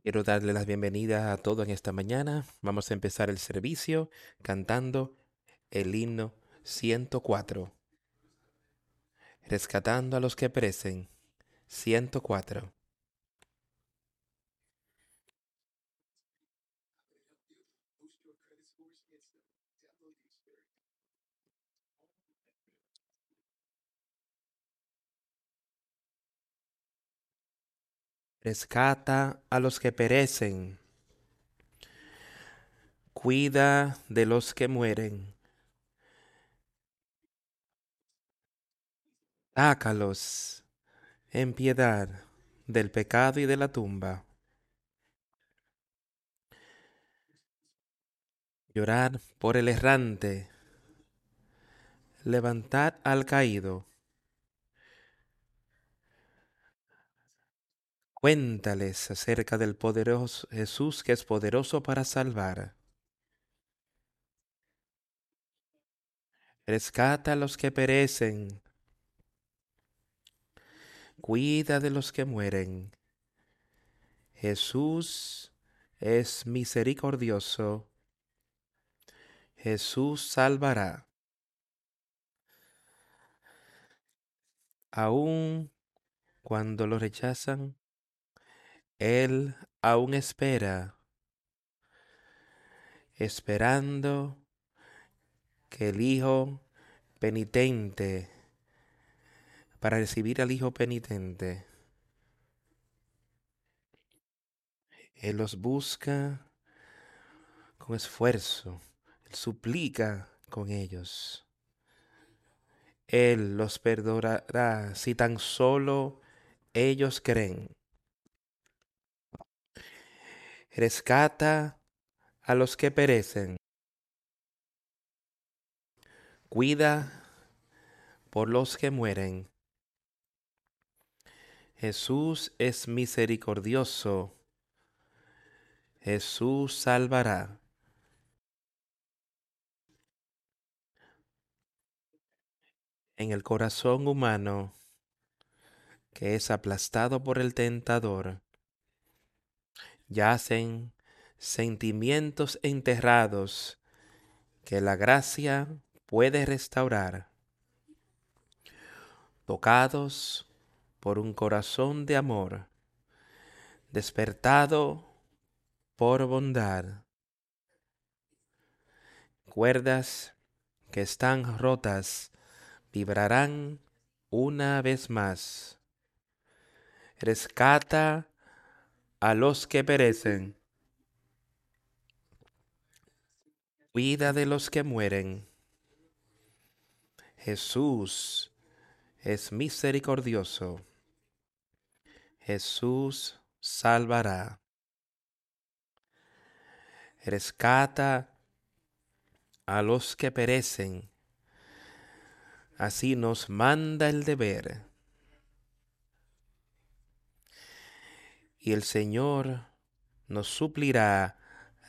Quiero darle las bienvenidas a todos en esta mañana. Vamos a empezar el servicio cantando el himno 104. Rescatando a los que perecen. 104. Rescata a los que perecen. Cuida de los que mueren. Sácalos en piedad del pecado y de la tumba. Llorar por el errante. Levantad al caído. Cuéntales acerca del poderoso Jesús que es poderoso para salvar. Rescata a los que perecen. Cuida de los que mueren. Jesús es misericordioso. Jesús salvará. Aun cuando lo rechazan, Él aún espera, esperando que el Hijo penitente, para recibir al Hijo penitente, Él los busca con esfuerzo, suplica con ellos. Él los perdonará si tan solo ellos creen. Rescata a los que perecen. Cuida por los que mueren. Jesús es misericordioso. Jesús salvará. En el corazón humano que es aplastado por el tentador, yacen sentimientos enterrados que la gracia puede restaurar, tocados por un corazón de amor, despertado por bondad. Cuerdas que están rotas vibrarán una vez más. Rescata a los que perecen. Cuida de los que mueren. Jesús es misericordioso. Jesús salvará. Rescata a los que perecen. Así nos manda el deber. Y el Señor nos suplirá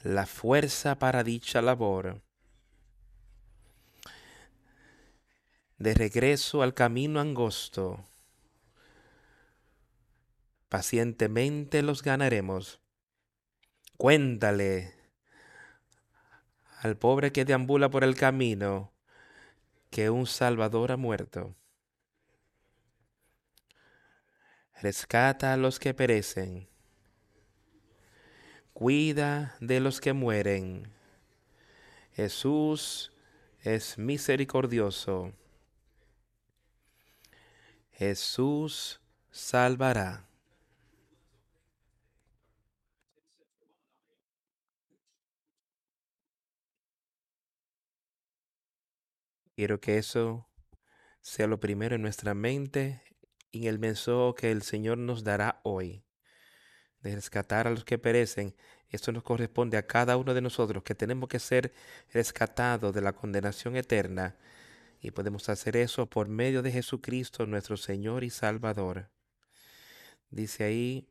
la fuerza para dicha labor. De regreso al camino angosto, pacientemente los ganaremos. Cuéntale al pobre que deambula por el camino que un Salvador ha muerto. Rescata a los que perecen. Cuida de los que mueren. Jesús es misericordioso. Jesús salvará. Quiero que eso sea lo primero en nuestra mente y el mensaje que el Señor nos dará hoy. De rescatar a los que perecen. Esto nos corresponde a cada uno de nosotros que tenemos que ser rescatados de la condenación eterna. Y podemos hacer eso por medio de Jesucristo, nuestro Señor y Salvador. Dice ahí,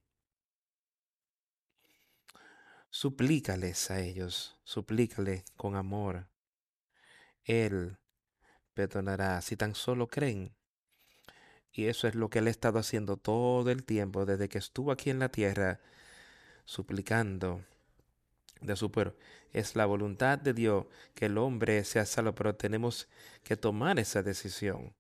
suplícales a ellos, suplícale con amor. Él perdonará si tan solo creen. Y eso es lo que él ha estado haciendo todo el tiempo, desde que estuvo aquí en la tierra, suplicando de su pueblo. Es la voluntad de Dios que el hombre sea salvo, pero tenemos que tomar esa decisión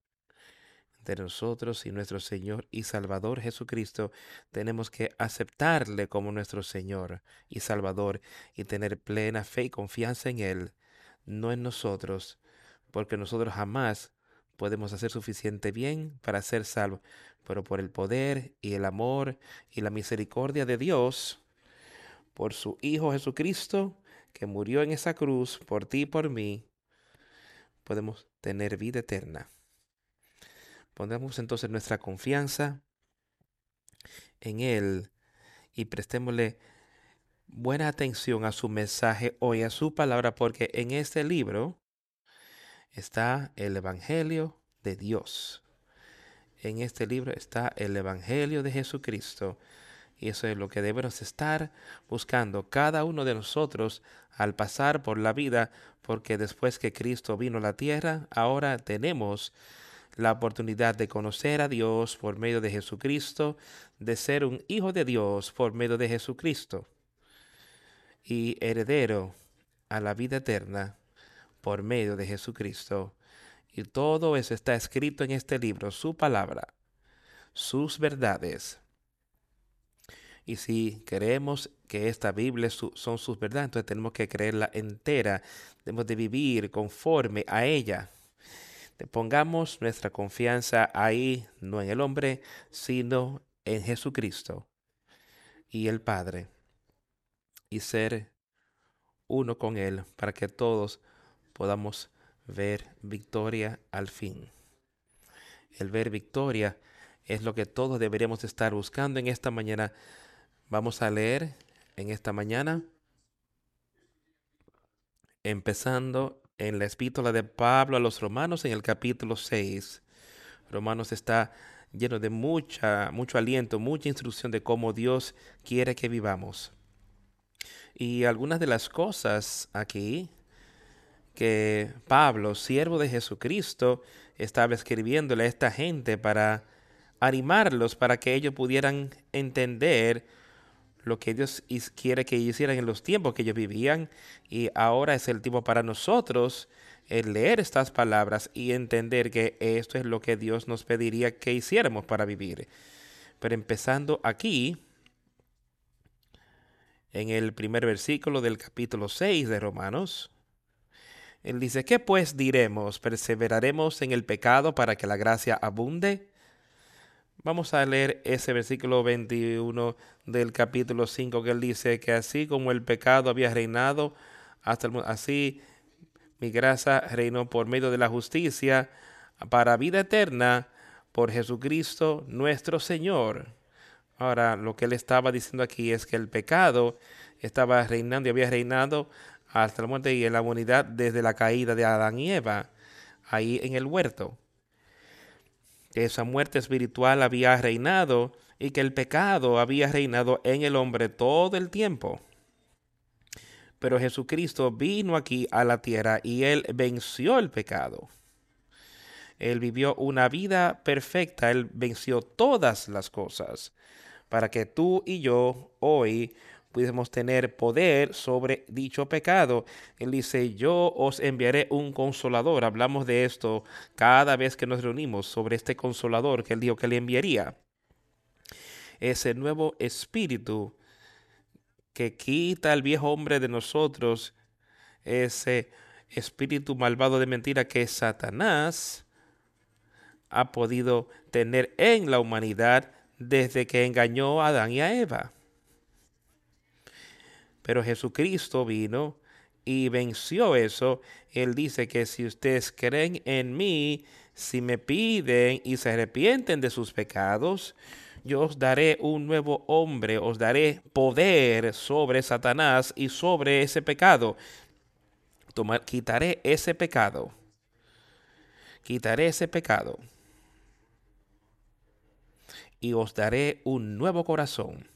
de nosotros y nuestro Señor y Salvador Jesucristo, tenemos que aceptarle como nuestro Señor y Salvador y tener plena fe y confianza en Él, no en nosotros, porque nosotros jamás podemos hacer suficiente bien para ser salvos, pero por el poder y el amor y la misericordia de Dios, por su Hijo Jesucristo, que murió en esa cruz por ti y por mí, podemos tener vida eterna. Pongamos entonces nuestra confianza en Él y prestémosle buena atención a su mensaje hoy, a su palabra, porque en este libro está el Evangelio de Dios. En este libro está el Evangelio de Jesucristo. Y eso es lo que debemos estar buscando cada uno de nosotros al pasar por la vida, porque después que Cristo vino a la tierra, ahora tenemos la oportunidad de conocer a Dios por medio de Jesucristo, de ser un hijo de Dios por medio de Jesucristo y heredero a la vida eterna por medio de Jesucristo. Y todo eso está escrito en este libro, su palabra, sus verdades. Y si creemos que esta Biblia son sus verdades, entonces tenemos que creerla entera, tenemos de vivir conforme a ella. Pongamos nuestra confianza ahí, no en el hombre, sino en Jesucristo y el Padre, y ser uno con Él para que todos podamos ver victoria al fin. El ver victoria es lo que todos deberíamos estar buscando en esta mañana. Vamos a leer en esta mañana, empezando en la epístola de Pablo a los romanos en el capítulo 6. Romanos está lleno de mucha, mucho aliento, mucha instrucción de cómo Dios quiere que vivamos. Y algunas de las cosas aquí que Pablo, siervo de Jesucristo, estaba escribiéndole a esta gente para animarlos, para que ellos pudieran entender lo que Dios quiere que hicieran en los tiempos que ellos vivían y ahora es el tiempo para nosotros el leer estas palabras y entender que esto es lo que Dios nos pediría que hiciéramos para vivir. Pero empezando aquí, en el primer versículo del capítulo 6 de Romanos, él dice, ¿qué pues diremos? ¿Perseveraremos en el pecado para que la gracia abunde? Vamos a leer ese versículo 21 del capítulo 5 que él dice que así como el pecado había reinado hasta el mundo, así mi gracia reinó por medio de la justicia para vida eterna por Jesucristo nuestro Señor. Ahora, lo que él estaba diciendo aquí es que el pecado estaba reinando y había reinado hasta la muerte y en la humanidad desde la caída de Adán y Eva, ahí en el huerto que esa muerte espiritual había reinado y que el pecado había reinado en el hombre todo el tiempo. Pero Jesucristo vino aquí a la tierra y él venció el pecado. Él vivió una vida perfecta, él venció todas las cosas para que tú y yo hoy pudiésemos tener poder sobre dicho pecado. Él dice, yo os enviaré un consolador. Hablamos de esto cada vez que nos reunimos sobre este consolador que él dijo que le enviaría. Ese nuevo espíritu que quita al viejo hombre de nosotros, ese espíritu malvado de mentira que Satanás ha podido tener en la humanidad desde que engañó a Adán y a Eva. Pero Jesucristo vino y venció eso. Él dice que si ustedes creen en mí, si me piden y se arrepienten de sus pecados, yo os daré un nuevo hombre, os daré poder sobre Satanás y sobre ese pecado. Tomar, quitaré ese pecado. Quitaré ese pecado. Y os daré un nuevo corazón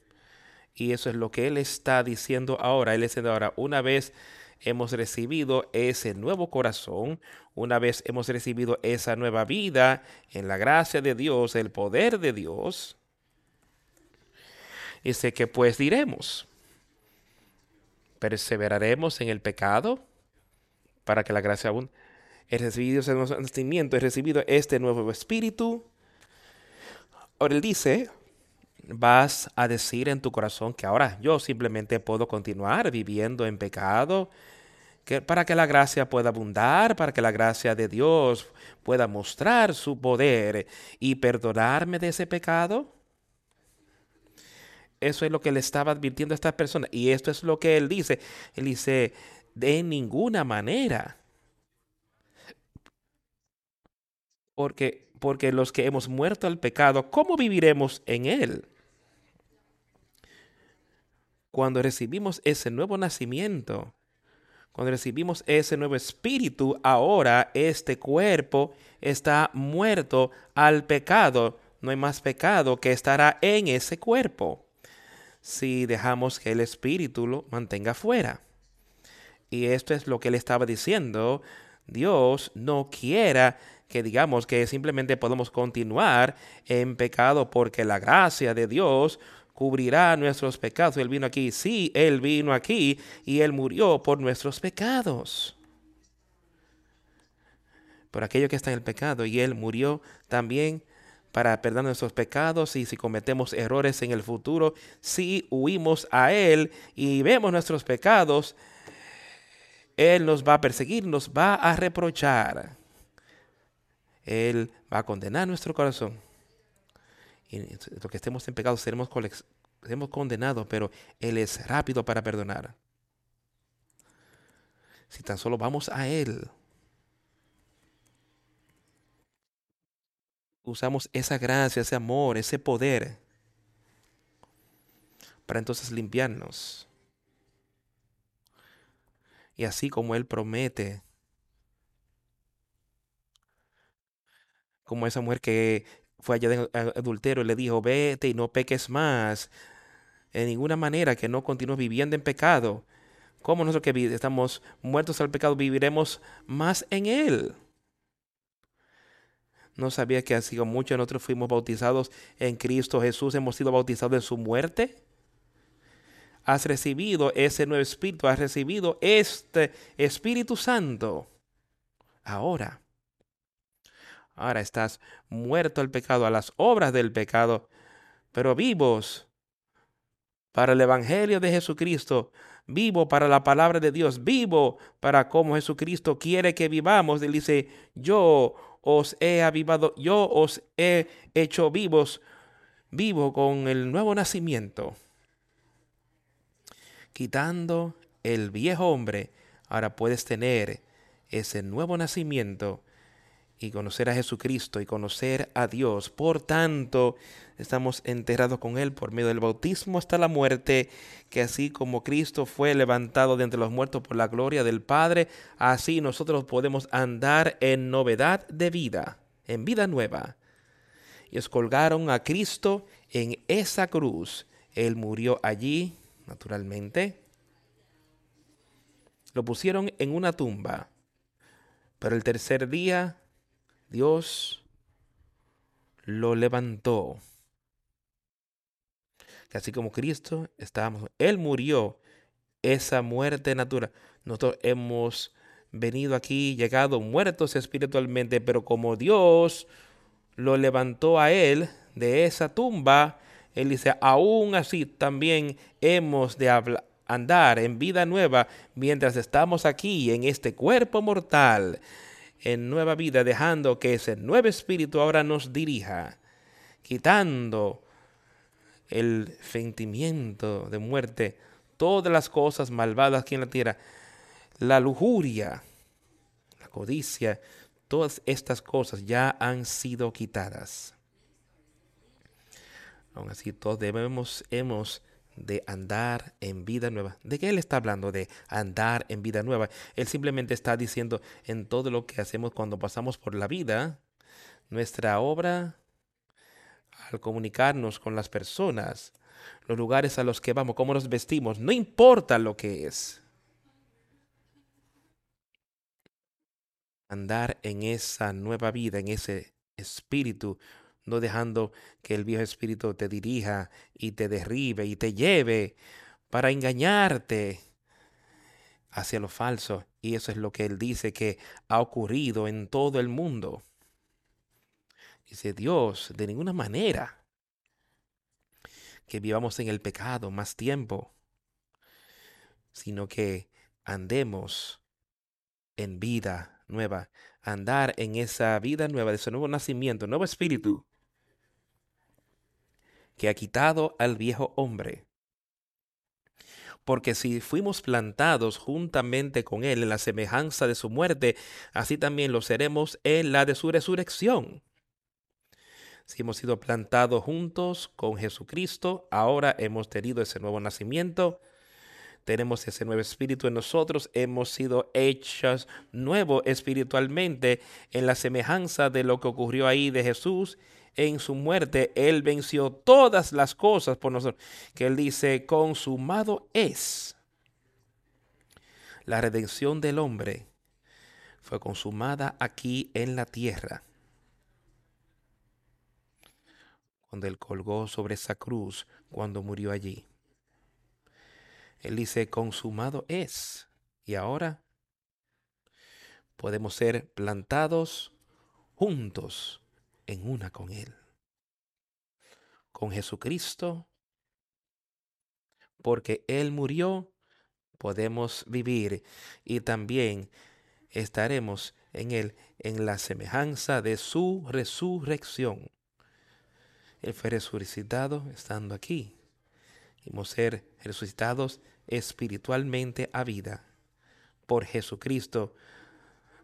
y eso es lo que Él está diciendo ahora. Él está diciendo ahora, una vez hemos recibido ese nuevo corazón, una vez hemos recibido esa nueva vida en la gracia de Dios, el poder de Dios, dice que pues diremos. perseveraremos en el pecado para que la gracia abunde. He recibido ese nacimiento, he recibido este nuevo espíritu. Ahora él dice, vas a decir en tu corazón que ahora yo simplemente puedo continuar viviendo en pecado, que para que la gracia pueda abundar, para que la gracia de Dios pueda mostrar su poder y perdonarme de ese pecado. Eso es lo que le estaba advirtiendo a esta persona. Y esto es lo que él dice. Él dice, de ninguna manera. Porque, porque los que hemos muerto al pecado, ¿cómo viviremos en él? Cuando recibimos ese nuevo nacimiento, cuando recibimos ese nuevo espíritu, ahora este cuerpo está muerto al pecado. No hay más pecado que estará en ese cuerpo si dejamos que el espíritu lo mantenga fuera. Y esto es lo que él estaba diciendo. Dios no quiera que digamos que simplemente podemos continuar en pecado porque la gracia de Dios cubrirá nuestros pecados. Él vino aquí, sí, Él vino aquí y Él murió por nuestros pecados. Por aquello que está en el pecado y Él murió también para perdonar nuestros pecados y si cometemos errores en el futuro, si huimos a Él y vemos nuestros pecados, Él nos va a perseguir, nos va a reprochar. Él va a condenar nuestro corazón. Lo que estemos en pecado seremos, seremos condenados, pero Él es rápido para perdonar. Si tan solo vamos a Él, usamos esa gracia, ese amor, ese poder para entonces limpiarnos. Y así como Él promete, como esa mujer que fue allá de adulterio y le dijo, vete y no peques más, en ninguna manera que no continúes viviendo en pecado. como nosotros que estamos muertos al pecado viviremos más en Él? ¿No sabía que así como muchos nosotros fuimos bautizados en Cristo Jesús, hemos sido bautizados en su muerte? Has recibido ese nuevo espíritu, has recibido este Espíritu Santo. Ahora, ahora estás muerto al pecado, a las obras del pecado, pero vivos para el Evangelio de Jesucristo, vivo para la palabra de Dios, vivo para cómo Jesucristo quiere que vivamos. Él dice, yo os he avivado, yo os he hecho vivos, vivo con el nuevo nacimiento. Quitando el viejo hombre, ahora puedes tener ese nuevo nacimiento y conocer a Jesucristo y conocer a Dios. Por tanto, estamos enterrados con Él por medio del bautismo hasta la muerte, que así como Cristo fue levantado de entre los muertos por la gloria del Padre, así nosotros podemos andar en novedad de vida, en vida nueva. Y colgaron a Cristo en esa cruz. Él murió allí, naturalmente. Lo pusieron en una tumba. Pero el tercer día Dios lo levantó. Así como Cristo estábamos, Él murió esa muerte natural. Nosotros hemos venido aquí, llegado muertos espiritualmente, pero como Dios lo levantó a Él de esa tumba, Él dice, aún así también hemos de andar en vida nueva mientras estamos aquí en este cuerpo mortal en nueva vida, dejando que ese nuevo espíritu ahora nos dirija, quitando el sentimiento de muerte, todas las cosas malvadas aquí en la tierra, la lujuria, la codicia, todas estas cosas ya han sido quitadas. Aún así, todos debemos, hemos de andar en vida nueva. ¿De qué él está hablando? De andar en vida nueva. Él simplemente está diciendo en todo lo que hacemos cuando pasamos por la vida, nuestra obra al comunicarnos con las personas, los lugares a los que vamos, cómo nos vestimos, no importa lo que es. Andar en esa nueva vida, en ese espíritu no dejando que el viejo espíritu te dirija y te derribe y te lleve para engañarte, hacia lo falso. Y eso es lo que él dice que ha ocurrido en todo el mundo. Dice Dios, de ninguna manera que vivamos en el pecado más tiempo, sino que andemos en vida nueva, andar en esa vida nueva, de ese nuevo nacimiento, nuevo espíritu, que ha quitado al viejo hombre. Porque si fuimos plantados juntamente con Él en la semejanza de su muerte, así también lo seremos en la de su resurrección. Si hemos sido plantados juntos con Jesucristo, ahora hemos tenido ese nuevo nacimiento, tenemos ese nuevo espíritu en nosotros, hemos sido hechos nuevo espiritualmente en la semejanza de lo que ocurrió ahí de Jesús en su muerte. Él venció todas las cosas por nosotros, que él dice, consumado es. La redención del hombre fue consumada aquí en la tierra. cuando él colgó sobre esa cruz, cuando murió allí. Él dice, consumado es. Y ahora podemos ser plantados juntos en una con Él. Con Jesucristo, porque Él murió, podemos vivir y también estaremos en Él en la semejanza de su resurrección. Él fue resucitado estando aquí. Hemos ser resucitados espiritualmente a vida por Jesucristo.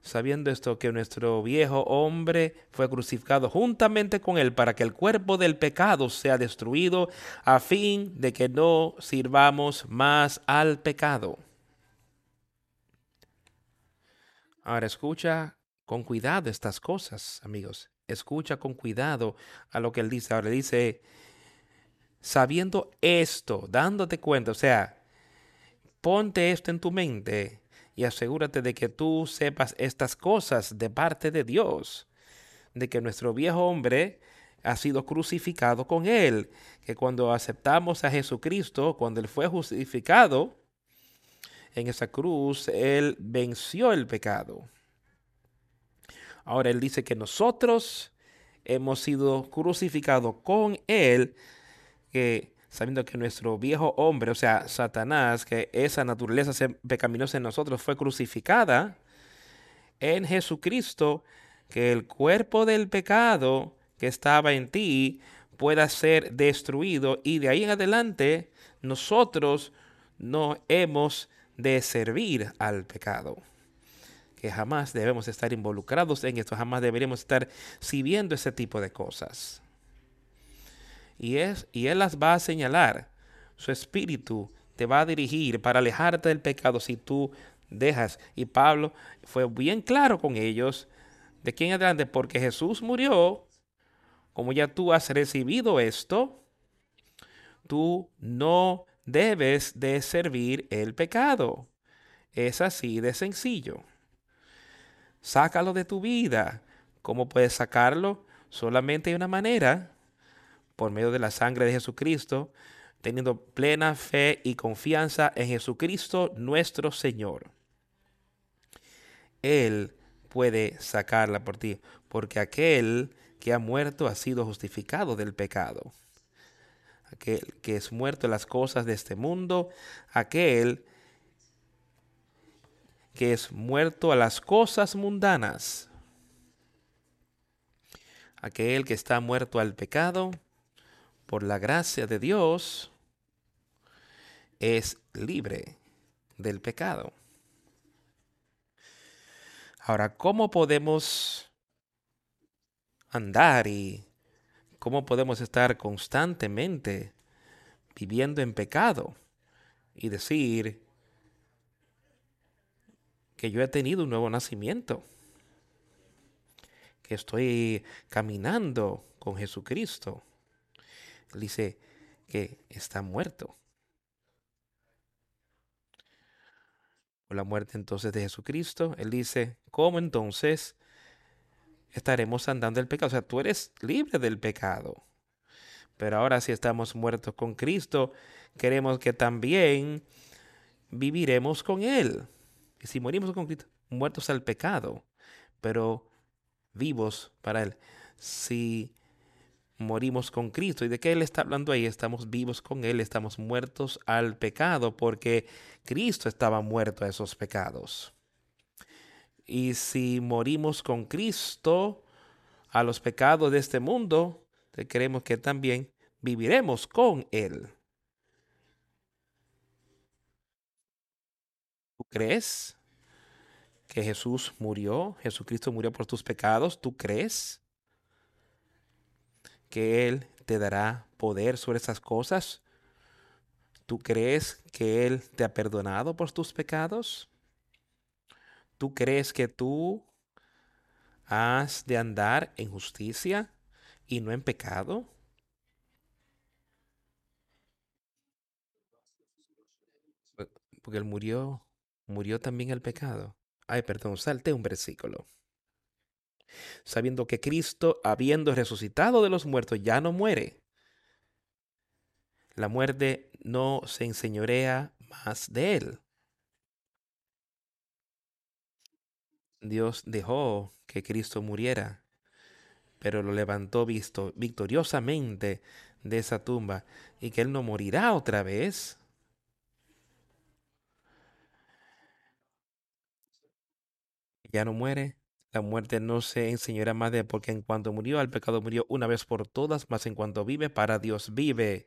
Sabiendo esto que nuestro viejo hombre fue crucificado juntamente con él para que el cuerpo del pecado sea destruido a fin de que no sirvamos más al pecado. Ahora escucha con cuidado estas cosas, amigos escucha con cuidado a lo que él dice. Ahora dice, sabiendo esto, dándote cuenta, o sea, ponte esto en tu mente y asegúrate de que tú sepas estas cosas de parte de Dios, de que nuestro viejo hombre ha sido crucificado con él, que cuando aceptamos a Jesucristo, cuando él fue justificado en esa cruz, él venció el pecado. Ahora Él dice que nosotros hemos sido crucificados con Él, que sabiendo que nuestro viejo hombre, o sea, Satanás, que esa naturaleza pecaminosa en nosotros fue crucificada en Jesucristo, que el cuerpo del pecado que estaba en ti pueda ser destruido y de ahí en adelante nosotros no hemos de servir al pecado que jamás debemos estar involucrados en esto, jamás deberíamos estar sirviendo ese tipo de cosas. Y, es, y Él las va a señalar. Su espíritu te va a dirigir para alejarte del pecado si tú dejas. Y Pablo fue bien claro con ellos de quién adelante, porque Jesús murió, como ya tú has recibido esto, tú no debes de servir el pecado. Es así de sencillo. Sácalo de tu vida. ¿Cómo puedes sacarlo? Solamente hay una manera, por medio de la sangre de Jesucristo, teniendo plena fe y confianza en Jesucristo nuestro Señor. Él puede sacarla por ti, porque aquel que ha muerto ha sido justificado del pecado. Aquel que es muerto en las cosas de este mundo, aquel que es muerto a las cosas mundanas. Aquel que está muerto al pecado, por la gracia de Dios, es libre del pecado. Ahora, ¿cómo podemos andar y cómo podemos estar constantemente viviendo en pecado y decir, que yo he tenido un nuevo nacimiento, que estoy caminando con Jesucristo. Él dice que está muerto. Por la muerte entonces de Jesucristo, Él dice, ¿cómo entonces estaremos andando el pecado? O sea, tú eres libre del pecado. Pero ahora si estamos muertos con Cristo, queremos que también viviremos con Él. Y si morimos con Cristo, muertos al pecado, pero vivos para Él. Si morimos con Cristo. ¿Y de qué Él está hablando ahí? Estamos vivos con Él, estamos muertos al pecado porque Cristo estaba muerto a esos pecados. Y si morimos con Cristo a los pecados de este mundo, creemos que también viviremos con Él. ¿Tú crees que Jesús murió? Jesucristo murió por tus pecados. ¿Tú crees? Que Él te dará poder sobre esas cosas? ¿Tú crees que Él te ha perdonado por tus pecados? ¿Tú crees que tú has de andar en justicia y no en pecado? Porque Él murió, murió también el pecado. Ay, perdón, salte un versículo sabiendo que Cristo, habiendo resucitado de los muertos, ya no muere. La muerte no se enseñorea más de él. Dios dejó que Cristo muriera, pero lo levantó visto, victoriosamente de esa tumba y que él no morirá otra vez. Ya no muere, la muerte no se enseñará más de porque en cuanto murió al pecado murió una vez por todas, mas en cuanto vive para Dios vive.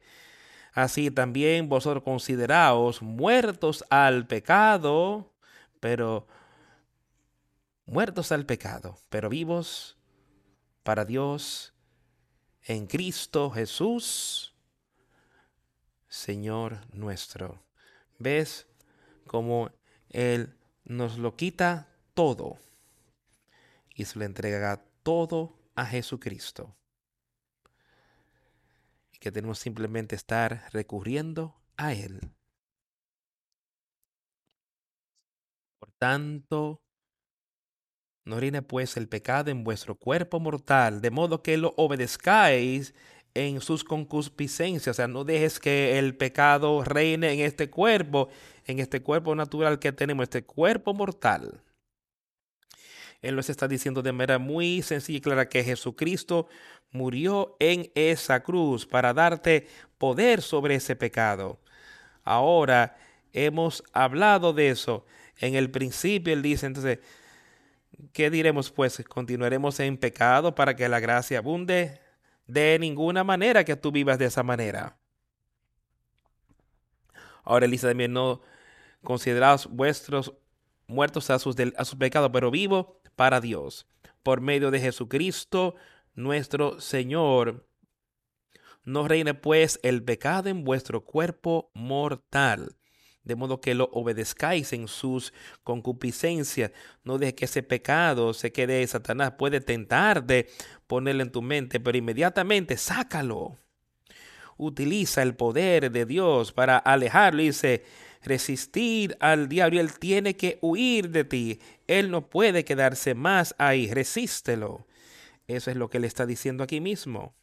Así también vosotros consideraos muertos al pecado, pero muertos al pecado, pero vivos para Dios en Cristo Jesús, Señor nuestro. ¿Ves cómo Él nos lo quita todo? Y se le entrega todo a Jesucristo. Y que tenemos simplemente estar recurriendo a Él. Por tanto, no reine pues el pecado en vuestro cuerpo mortal, de modo que lo obedezcáis en sus concupiscencias. O sea, no dejes que el pecado reine en este cuerpo, en este cuerpo natural que tenemos, este cuerpo mortal. Él nos está diciendo de manera muy sencilla y clara que Jesucristo murió en esa cruz para darte poder sobre ese pecado. Ahora hemos hablado de eso. En el principio él dice, entonces, ¿qué diremos pues? ¿Continuaremos en pecado para que la gracia abunde? De ninguna manera que tú vivas de esa manera. Ahora él dice también, no consideraos vuestros muertos a sus, a sus pecados, pero vivo para Dios por medio de Jesucristo nuestro Señor. No reine pues el pecado en vuestro cuerpo mortal, de modo que lo obedezcáis en sus concupiscencias. No deje que ese pecado se quede. Satanás puede tentarte, ponerlo en tu mente, pero inmediatamente sácalo. Utiliza el poder de Dios para alejarlo. Dice, resistir al diablo. Él tiene que huir de ti. Él no puede quedarse más ahí. Resístelo. Eso es lo que le está diciendo aquí mismo.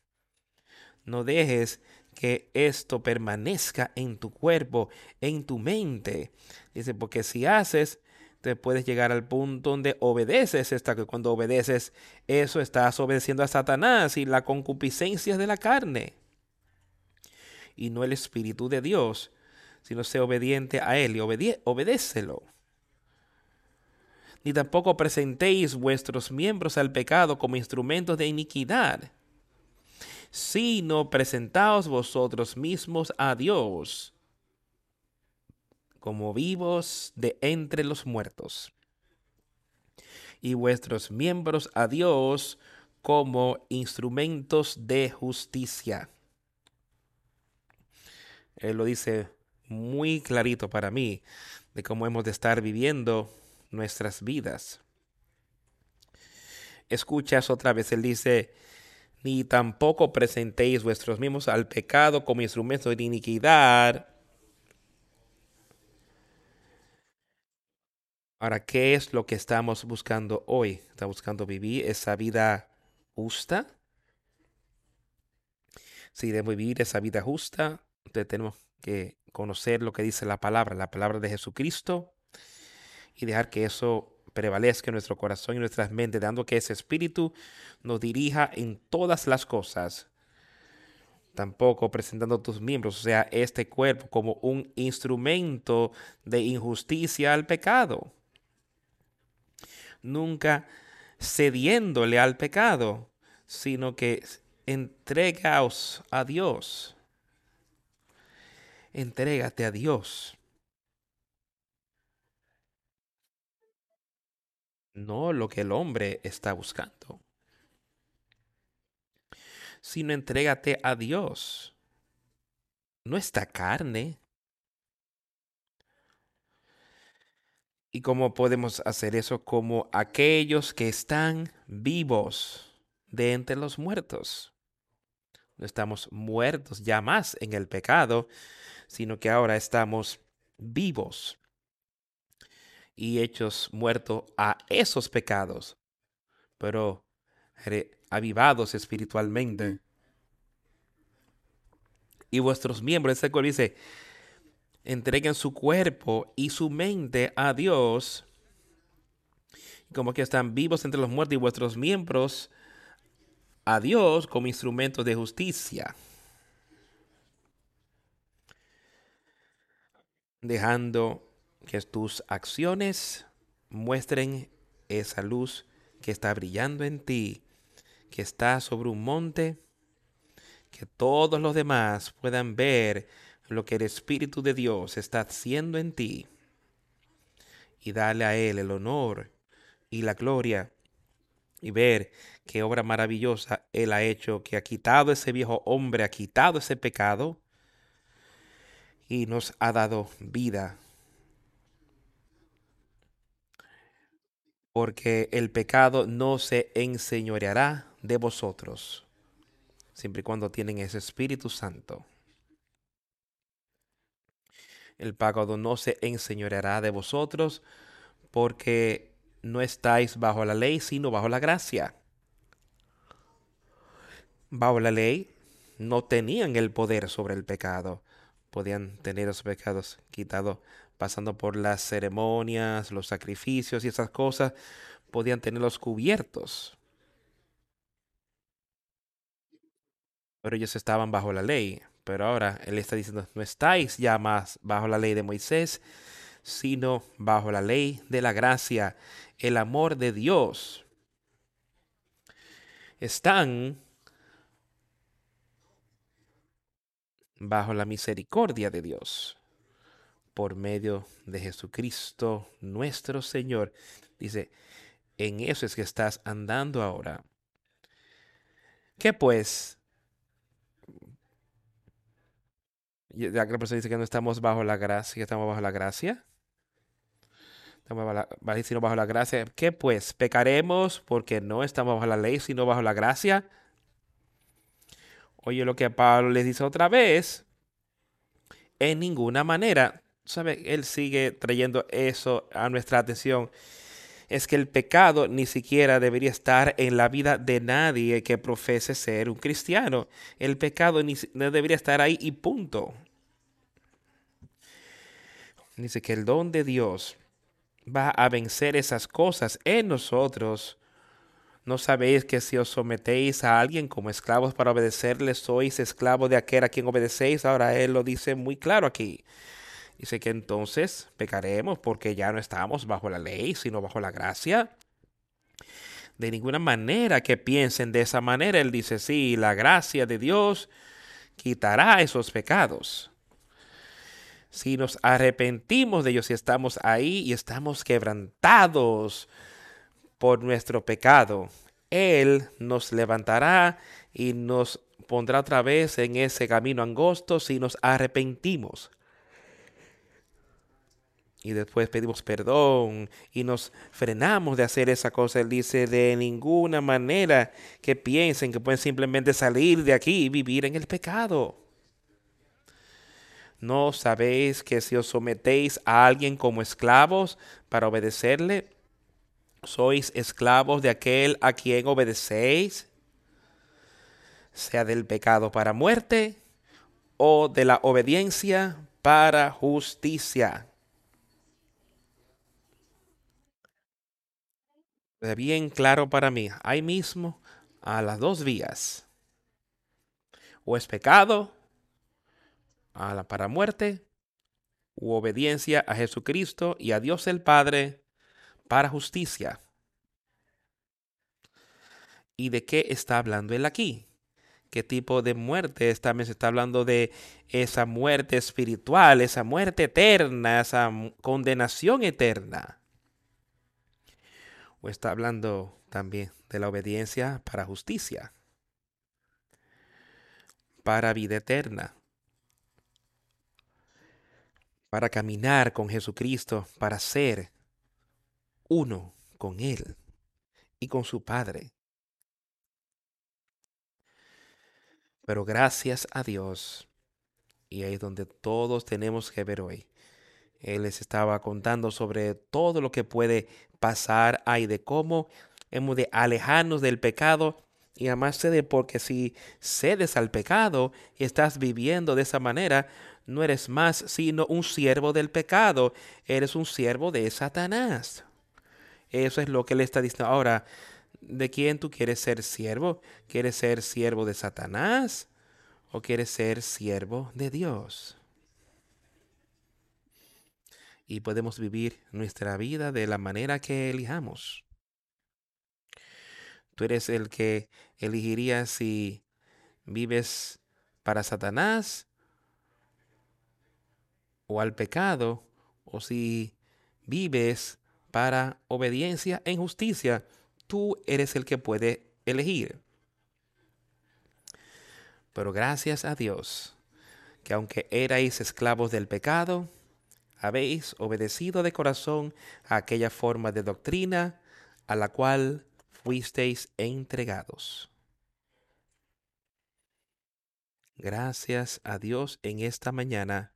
No dejes que esto permanezca en tu cuerpo, en tu mente. Dice, porque si haces, te puedes llegar al punto donde obedeces esta que cuando obedeces eso estás obedeciendo a Satanás y la concupiscencia de la carne y no el espíritu de Dios sino sea obediente a Él y obedécelo. Ni tampoco presentéis vuestros miembros al pecado como instrumentos de iniquidad, sino presentaos vosotros mismos a Dios como vivos de entre los muertos, y vuestros miembros a Dios como instrumentos de justicia. Él lo dice muy clarito para mí de cómo hemos de estar viviendo nuestras vidas. Escuchas otra vez, él dice, ni tampoco presentéis vuestros mismos al pecado como instrumento de iniquidad. Ahora, ¿qué es lo que estamos buscando hoy? ¿Estamos buscando vivir esa vida justa? Si debemos vivir esa vida justa, tenemos que conocer lo que dice la palabra, la palabra de Jesucristo, y dejar que eso prevalezca en nuestro corazón y nuestras mentes, dando que ese espíritu nos dirija en todas las cosas. Tampoco presentando tus miembros, o sea, este cuerpo como un instrumento de injusticia al pecado. Nunca cediéndole al pecado, sino que entregaos a Dios. Entrégate a Dios. No lo que el hombre está buscando, sino entrégate a Dios. No esta carne. ¿Y cómo podemos hacer eso? Como aquellos que están vivos de entre los muertos. No estamos muertos ya más en el pecado, sino que ahora estamos vivos y hechos muertos a esos pecados, pero avivados espiritualmente. Y vuestros miembros, este cual dice, entreguen su cuerpo y su mente a Dios, como que están vivos entre los muertos y vuestros miembros a Dios como instrumentos de justicia. Dejando que tus acciones muestren esa luz que está brillando en ti, que está sobre un monte, que todos los demás puedan ver lo que el Espíritu de Dios está haciendo en ti. Y darle a Él el honor y la gloria y ver qué obra maravillosa Él ha hecho, que ha quitado ese viejo hombre, ha quitado ese pecado y nos ha dado vida. Porque el pecado no se enseñoreará de vosotros, siempre y cuando tienen ese Espíritu Santo. El pecado no se enseñoreará de vosotros porque no estáis bajo la ley, sino bajo la gracia. Bajo la ley no tenían el poder sobre el pecado. Podían tener los pecados quitados pasando por las ceremonias, los sacrificios y esas cosas. Podían tenerlos cubiertos. Pero ellos estaban bajo la ley. Pero ahora Él está diciendo, no estáis ya más bajo la ley de Moisés, sino bajo la ley de la gracia, el amor de Dios. Están bajo la misericordia de Dios por medio de Jesucristo nuestro Señor. Dice, en eso es que estás andando ahora. ¿Qué pues? Ya que la persona dice que no estamos bajo la gracia, que estamos bajo la gracia. Estamos bajo la, sino bajo la gracia. ¿Qué pues? ¿Pecaremos porque no estamos bajo la ley, sino bajo la gracia? Oye lo que Pablo les dice otra vez. En ninguna manera. ¿Sabe? Él sigue trayendo eso a nuestra atención. Es que el pecado ni siquiera debería estar en la vida de nadie que profese ser un cristiano. El pecado ni, no debería estar ahí y punto. Dice que el don de Dios va a vencer esas cosas en nosotros. ¿No sabéis que si os sometéis a alguien como esclavos para obedecerle, sois esclavos de aquel a quien obedecéis? Ahora él lo dice muy claro aquí. Dice que entonces pecaremos porque ya no estamos bajo la ley, sino bajo la gracia. De ninguna manera que piensen de esa manera. Él dice, sí, la gracia de Dios quitará esos pecados si nos arrepentimos de ellos, si estamos ahí y estamos quebrantados por nuestro pecado, Él nos levantará y nos pondrá otra vez en ese camino angosto si nos arrepentimos. Y después pedimos perdón y nos frenamos de hacer esa cosa. Él dice, de ninguna manera que piensen que pueden simplemente salir de aquí y vivir en el pecado. ¿No sabéis que si os sometéis a alguien como esclavos para obedecerle, sois esclavos de aquel a quien obedecéis, sea del pecado para muerte o de la obediencia para justicia. Bien claro para mí, ahí mismo a las dos vías. O es pecado a la para muerte, u obediencia a Jesucristo y a Dios el Padre para justicia. ¿Y de qué está hablando él aquí? ¿Qué tipo de muerte está? Se está hablando de esa muerte espiritual, esa muerte eterna, esa condenación eterna. O está hablando también de la obediencia para justicia, para vida eterna, para caminar con Jesucristo, para ser uno con Él y con su Padre. Pero gracias a Dios, y ahí es donde todos tenemos que ver hoy. Él les estaba contando sobre todo lo que puede pasar ahí, de cómo hemos de alejarnos del pecado y además de porque si cedes al pecado y estás viviendo de esa manera, no eres más sino un siervo del pecado, eres un siervo de Satanás. Eso es lo que le está diciendo. Ahora, ¿De quién tú quieres ser siervo? ¿Quieres ser siervo de Satanás o quieres ser siervo de Dios? Y podemos vivir nuestra vida de la manera que elijamos. Tú eres el que elegiría si vives para Satanás o al pecado o si vives para obediencia en justicia tú eres el que puede elegir. Pero gracias a Dios, que aunque erais esclavos del pecado, habéis obedecido de corazón a aquella forma de doctrina a la cual fuisteis entregados. Gracias a Dios en esta mañana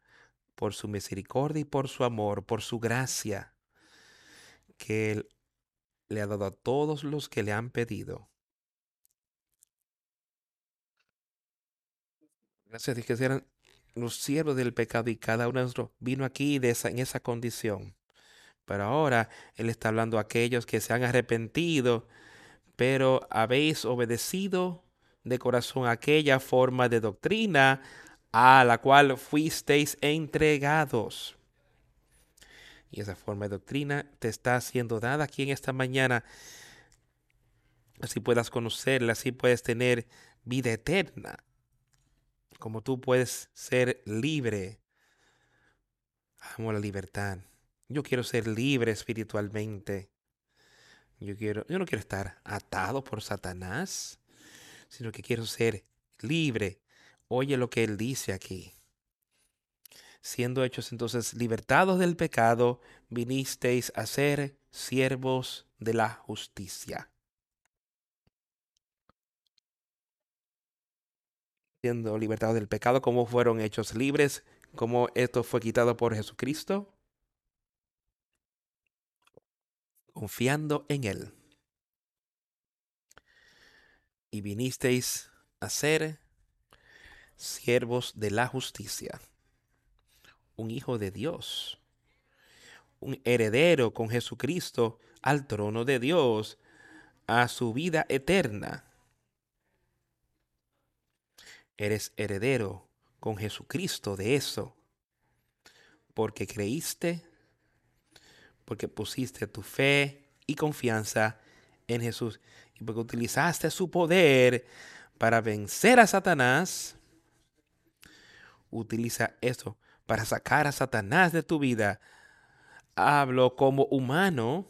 por su misericordia y por su amor, por su gracia, que Él le ha dado a todos los que le han pedido. Gracias que eran los siervos del pecado y cada uno de nosotros vino aquí de esa, en esa condición. Pero ahora Él está hablando a aquellos que se han arrepentido, pero habéis obedecido de corazón aquella forma de doctrina a la cual fuisteis entregados. Y esa forma de doctrina te está siendo dada aquí en esta mañana. Así puedas conocerla, así puedes tener vida eterna. Como tú puedes ser libre. Amo la libertad. Yo quiero ser libre espiritualmente. Yo, quiero, yo no quiero estar atado por Satanás, sino que quiero ser libre. Oye lo que él dice aquí siendo hechos entonces libertados del pecado, vinisteis a ser siervos de la justicia. Siendo libertados del pecado, ¿cómo fueron hechos libres? ¿Cómo esto fue quitado por Jesucristo? Confiando en Él. Y vinisteis a ser siervos de la justicia un hijo de Dios, un heredero con Jesucristo al trono de Dios, a su vida eterna. Eres heredero con Jesucristo de eso, porque creíste, porque pusiste tu fe y confianza en Jesús y porque utilizaste su poder para vencer a Satanás, utiliza eso para sacar a Satanás de tu vida. Hablo como humano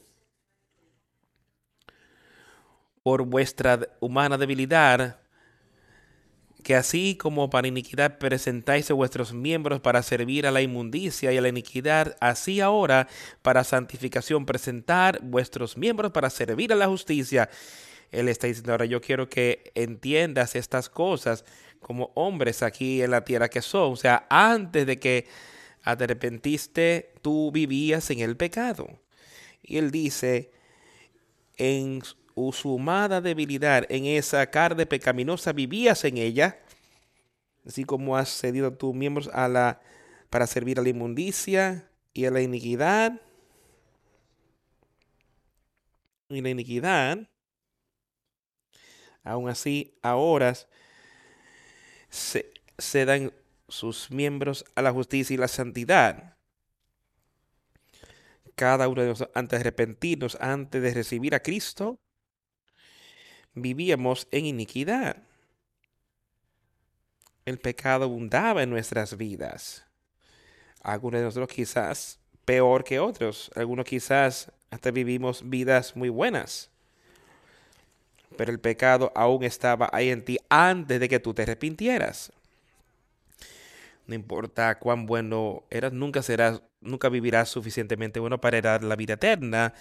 por vuestra humana debilidad, que así como para iniquidad presentáis a vuestros miembros para servir a la inmundicia y a la iniquidad, así ahora para santificación presentar vuestros miembros para servir a la justicia. Él está diciendo, ahora yo quiero que entiendas estas cosas como hombres aquí en la tierra que son. O sea, antes de que arrepentiste, tú vivías en el pecado. Y él dice, en su humada debilidad, en esa carne pecaminosa, vivías en ella, así como has cedido tus miembros a la, para servir a la inmundicia y a la iniquidad. Y la iniquidad, aún así, ahora se, dan sus miembros a la justicia y la santidad. Cada uno de nosotros, antes de arrepentirnos, antes de recibir a Cristo, vivíamos en iniquidad. El pecado abundaba en nuestras vidas. Algunos de nosotros quizás peor que otros. Algunos quizás hasta vivimos vidas muy buenas. Pero el pecado aún estaba ahí en ti antes de que tú te arrepintieras. No importa cuán bueno eras, nunca serás, nunca vivirás suficientemente bueno para heredar la vida eterna,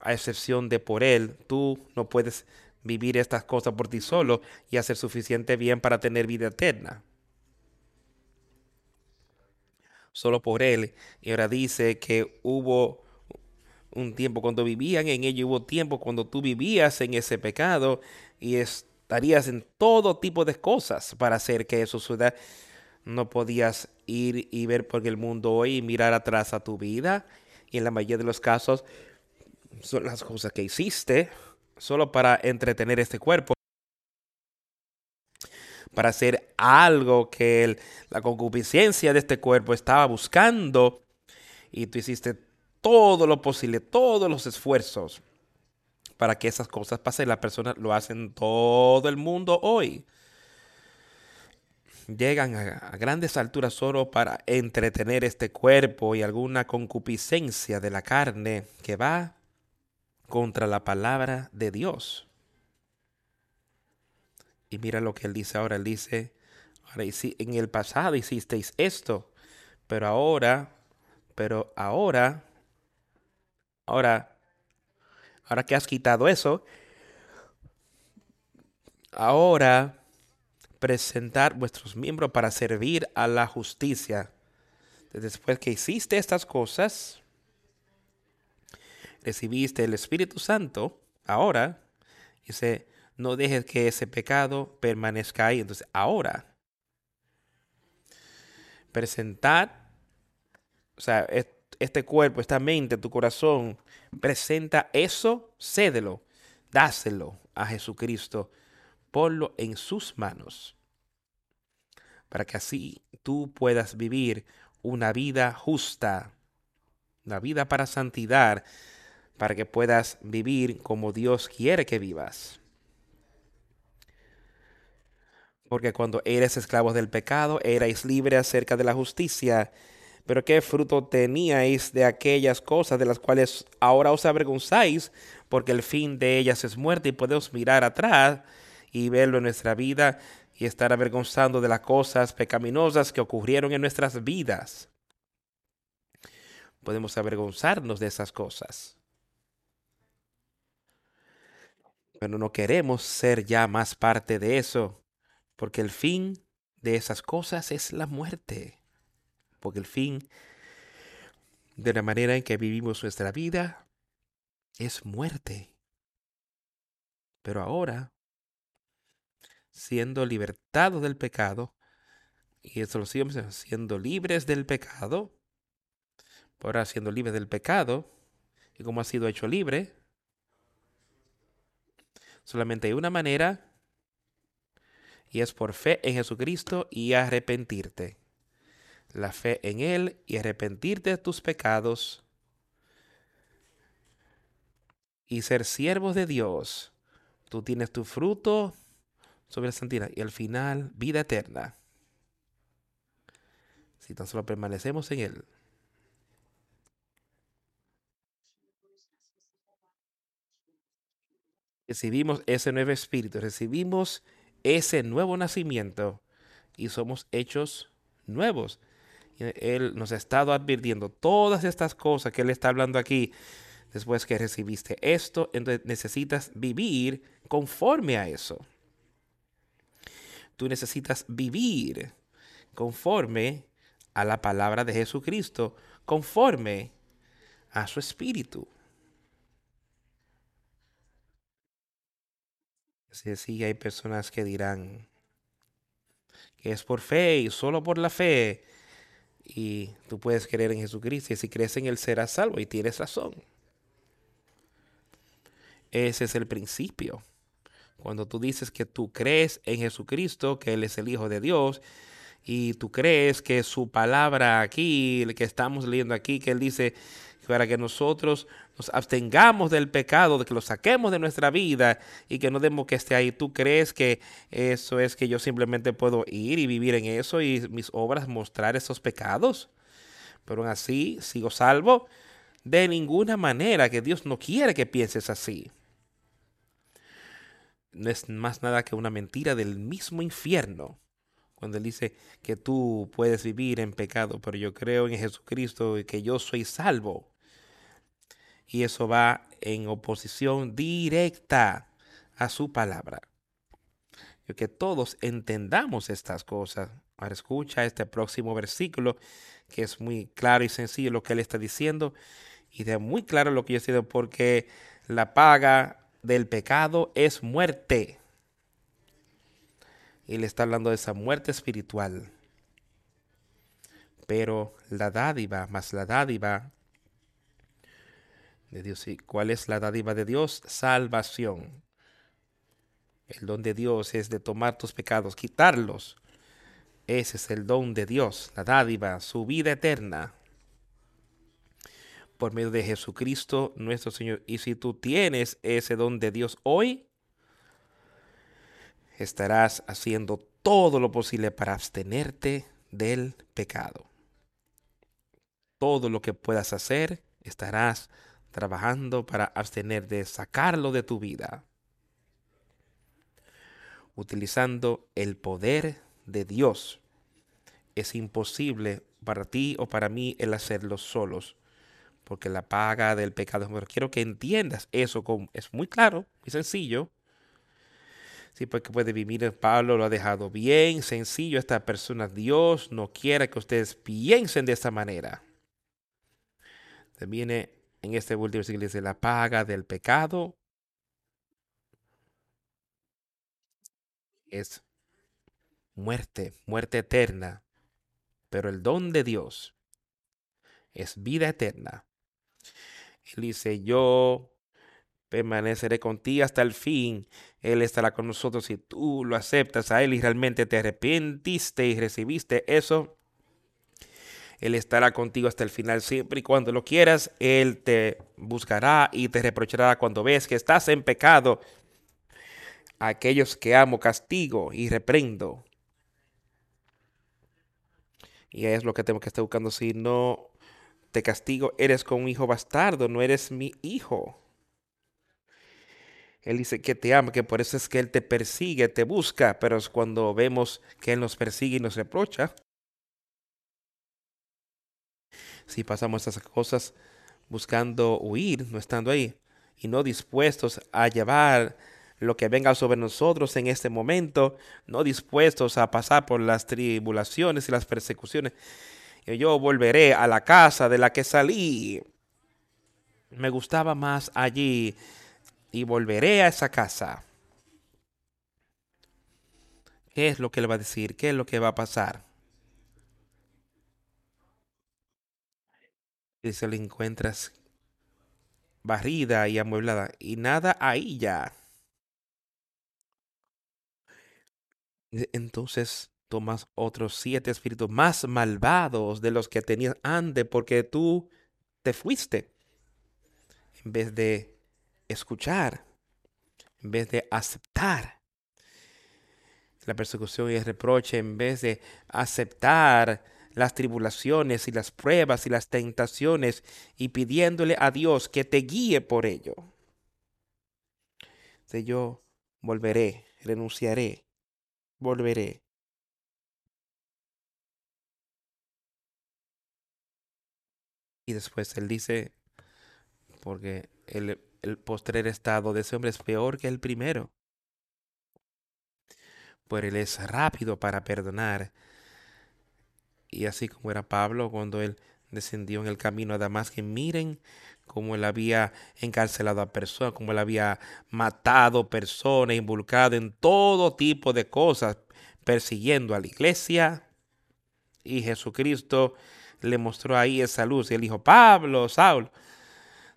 a excepción de por él. Tú no puedes vivir estas cosas por ti solo y hacer suficiente bien para tener vida eterna. Solo por él. Y ahora dice que hubo un tiempo cuando vivían en ello, hubo tiempo cuando tú vivías en ese pecado y estarías en todo tipo de cosas para hacer que eso suceda no podías ir y ver por el mundo hoy y mirar atrás a tu vida. Y en la mayoría de los casos son las cosas que hiciste solo para entretener este cuerpo. Para hacer algo que la concupiscencia de este cuerpo estaba buscando. Y tú hiciste todo lo posible, todos los esfuerzos para que esas cosas pasen. Las personas lo hacen todo el mundo hoy llegan a, grandes alturas solo para entretener este cuerpo y alguna concupiscencia de la carne que va contra la palabra de Dios. Y mira lo que él dice ahora, él dice, ahora, en el pasado hicisteis esto, pero ahora, pero ahora, ahora, ahora que has quitado eso, ahora presentar vuestros miembros para servir a la justicia. Después que hiciste estas cosas, recibiste el Espíritu Santo, ahora, dice, no dejes que ese pecado permanezca ahí. Entonces, ahora, presentar, o sea, este cuerpo, esta mente, tu corazón, presenta eso, cédelo, dáselo a Jesucristo ponlo en sus manos, para que así tú puedas vivir una vida justa, una vida para santidad, para que puedas vivir como Dios quiere que vivas. Porque cuando eres esclavos del pecado, erais libres acerca de la justicia. Pero qué fruto teníais de aquellas cosas de las cuales ahora os avergonzáis, porque el fin de ellas es muerte y podemos mirar atrás y verlo en nuestra vida y estar avergonzando de las cosas pecaminosas que ocurrieron en nuestras vidas. Podemos avergonzarnos de esas cosas. Pero no queremos ser ya más parte de eso, porque el fin de esas cosas es la muerte. Porque el fin de la manera en que vivimos nuestra vida es muerte. Pero ahora siendo libertados del pecado, y eso lo sigamos siendo libres del pecado, ahora siendo libres del pecado, y como ha sido hecho libre, solamente hay una manera, y es por fe en Jesucristo y arrepentirte. La fe en Él y arrepentirte de tus pecados y ser siervos de Dios. Tú tienes tu fruto sobre la santidad y al final vida eterna. Si tan solo permanecemos en Él. Recibimos ese nuevo espíritu, recibimos ese nuevo nacimiento y somos hechos nuevos. Él nos ha estado advirtiendo todas estas cosas que Él está hablando aquí. Después que recibiste esto, entonces necesitas vivir conforme a eso. Tú necesitas vivir conforme a la palabra de Jesucristo, conforme a su espíritu. Si sí, hay personas que dirán que es por fe y solo por la fe. Y tú puedes creer en Jesucristo y si crees en Él serás salvo y tienes razón. Ese es el principio. Cuando tú dices que tú crees en Jesucristo, que Él es el Hijo de Dios, y tú crees que su palabra aquí, que estamos leyendo aquí, que Él dice para que nosotros nos abstengamos del pecado, de que lo saquemos de nuestra vida y que no demos que esté ahí. ¿Tú crees que eso es que yo simplemente puedo ir y vivir en eso y mis obras mostrar esos pecados? Pero aún así sigo salvo. De ninguna manera que Dios no quiere que pienses así. No es más nada que una mentira del mismo infierno cuando él dice que tú puedes vivir en pecado, pero yo creo en Jesucristo y que yo soy salvo y eso va en oposición directa a su palabra. Y que todos entendamos estas cosas. Ahora escucha este próximo versículo que es muy claro y sencillo lo que él está diciendo y de muy claro lo que yo estoy diciendo porque la paga del pecado es muerte. Y le está hablando de esa muerte espiritual. Pero la dádiva, más la dádiva de Dios. ¿Y cuál es la dádiva de Dios? Salvación. El don de Dios es de tomar tus pecados, quitarlos. Ese es el don de Dios, la dádiva, su vida eterna. Por medio de Jesucristo nuestro Señor. Y si tú tienes ese don de Dios hoy, estarás haciendo todo lo posible para abstenerte del pecado. Todo lo que puedas hacer, estarás trabajando para abstener de sacarlo de tu vida, utilizando el poder de Dios. Es imposible para ti o para mí el hacerlo solos, porque la paga del pecado es muerte. Quiero que entiendas eso, es muy claro, y sencillo. Sí, porque puede vivir, Pablo lo ha dejado bien, sencillo. Esta persona, Dios no quiere que ustedes piensen de esta manera. Viene en este último versículo dice, la paga del pecado es muerte, muerte eterna. Pero el don de Dios es vida eterna. Él dice, yo permaneceré contigo hasta el fin. Él estará con nosotros si tú lo aceptas a Él y realmente te arrepentiste y recibiste eso. Él estará contigo hasta el final siempre y cuando lo quieras. Él te buscará y te reprochará cuando ves que estás en pecado. aquellos que amo castigo y reprendo. Y es lo que tengo que estar buscando. Si no te castigo, eres como un hijo bastardo, no eres mi hijo. Él dice que te ama, que por eso es que Él te persigue, te busca, pero es cuando vemos que Él nos persigue y nos reprocha, si pasamos esas cosas buscando huir, no estando ahí, y no dispuestos a llevar lo que venga sobre nosotros en este momento, no dispuestos a pasar por las tribulaciones y las persecuciones. Yo volveré a la casa de la que salí. Me gustaba más allí y volveré a esa casa. ¿Qué es lo que le va a decir? ¿Qué es lo que va a pasar? Y se la encuentras barrida y amueblada y nada ahí ya. Entonces tomas otros siete espíritus más malvados de los que tenías antes porque tú te fuiste. En vez de escuchar, en vez de aceptar la persecución y el reproche, en vez de aceptar las tribulaciones y las pruebas y las tentaciones y pidiéndole a Dios que te guíe por ello. De yo volveré, renunciaré, volveré. Y después él dice, porque el, el postrer estado de ese hombre es peor que el primero. Pues él es rápido para perdonar y así como era Pablo cuando él descendió en el camino a Damasco. Miren cómo él había encarcelado a personas, cómo él había matado personas, involucrado en todo tipo de cosas, persiguiendo a la iglesia. Y Jesucristo le mostró ahí esa luz. Y él dijo, Pablo, Saulo,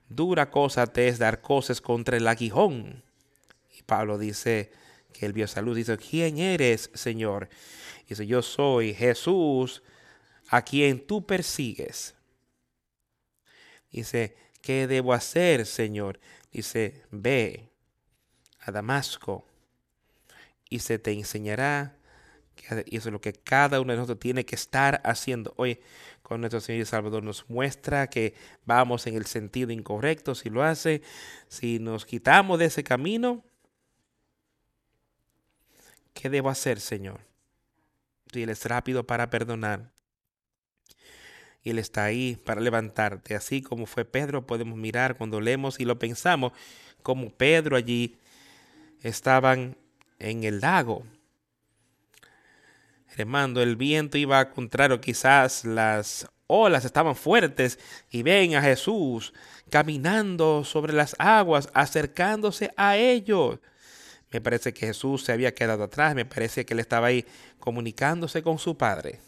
dura cosa te es dar cosas contra el aguijón. Y Pablo dice que él vio esa luz. Dice, ¿quién eres, Señor? Dice, yo soy Jesús a quien tú persigues. Dice, ¿qué debo hacer, Señor? Dice, ve a Damasco y se te enseñará. Y eso es lo que cada uno de nosotros tiene que estar haciendo. Hoy, con nuestro Señor y Salvador nos muestra que vamos en el sentido incorrecto si lo hace. Si nos quitamos de ese camino, ¿qué debo hacer, Señor? Si Él es rápido para perdonar. Él está ahí para levantarte. Así como fue Pedro, podemos mirar cuando leemos y lo pensamos, como Pedro allí estaban en el lago. Remando, el viento iba a contrario, quizás las olas estaban fuertes y ven a Jesús caminando sobre las aguas, acercándose a ellos. Me parece que Jesús se había quedado atrás, me parece que él estaba ahí comunicándose con su Padre.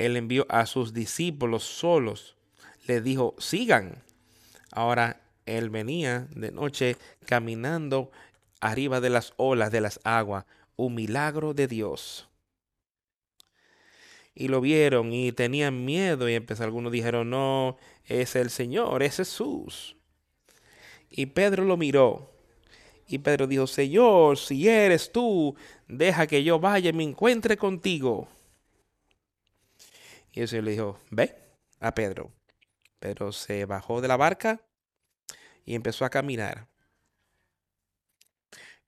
Él envió a sus discípulos solos, le dijo, sigan. Ahora él venía de noche caminando arriba de las olas de las aguas, un milagro de Dios. Y lo vieron y tenían miedo y empezó, algunos dijeron, no, es el Señor, es Jesús. Y Pedro lo miró. Y Pedro dijo, Señor, si eres tú, deja que yo vaya y me encuentre contigo. Y el le dijo, ve a Pedro. Pedro se bajó de la barca y empezó a caminar.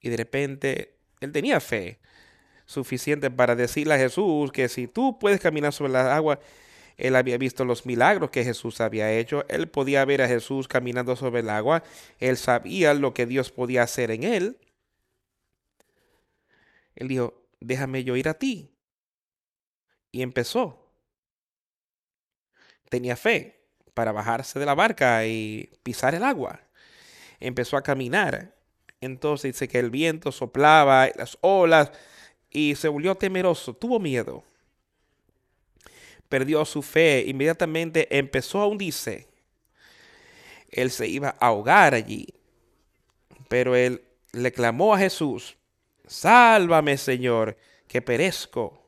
Y de repente él tenía fe suficiente para decirle a Jesús que si tú puedes caminar sobre las aguas, él había visto los milagros que Jesús había hecho, él podía ver a Jesús caminando sobre el agua, él sabía lo que Dios podía hacer en él. Él dijo, déjame yo ir a ti. Y empezó. Tenía fe para bajarse de la barca y pisar el agua. Empezó a caminar. Entonces dice que el viento soplaba, las olas, y se volvió temeroso, tuvo miedo. Perdió su fe, inmediatamente empezó a hundirse. Él se iba a ahogar allí. Pero él le clamó a Jesús, sálvame Señor, que perezco.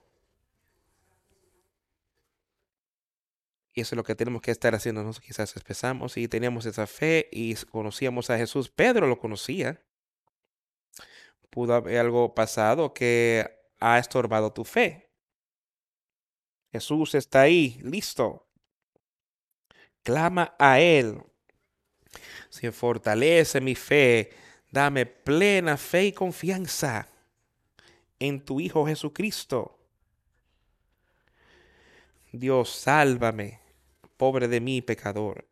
Y eso es lo que tenemos que estar haciendo. Nosotros quizás empezamos y teníamos esa fe y conocíamos a Jesús. Pedro lo conocía. Pudo haber algo pasado que ha estorbado tu fe. Jesús está ahí, listo. Clama a Él. Si fortalece mi fe, dame plena fe y confianza en tu Hijo Jesucristo. Dios, sálvame pobre de mí, pecador.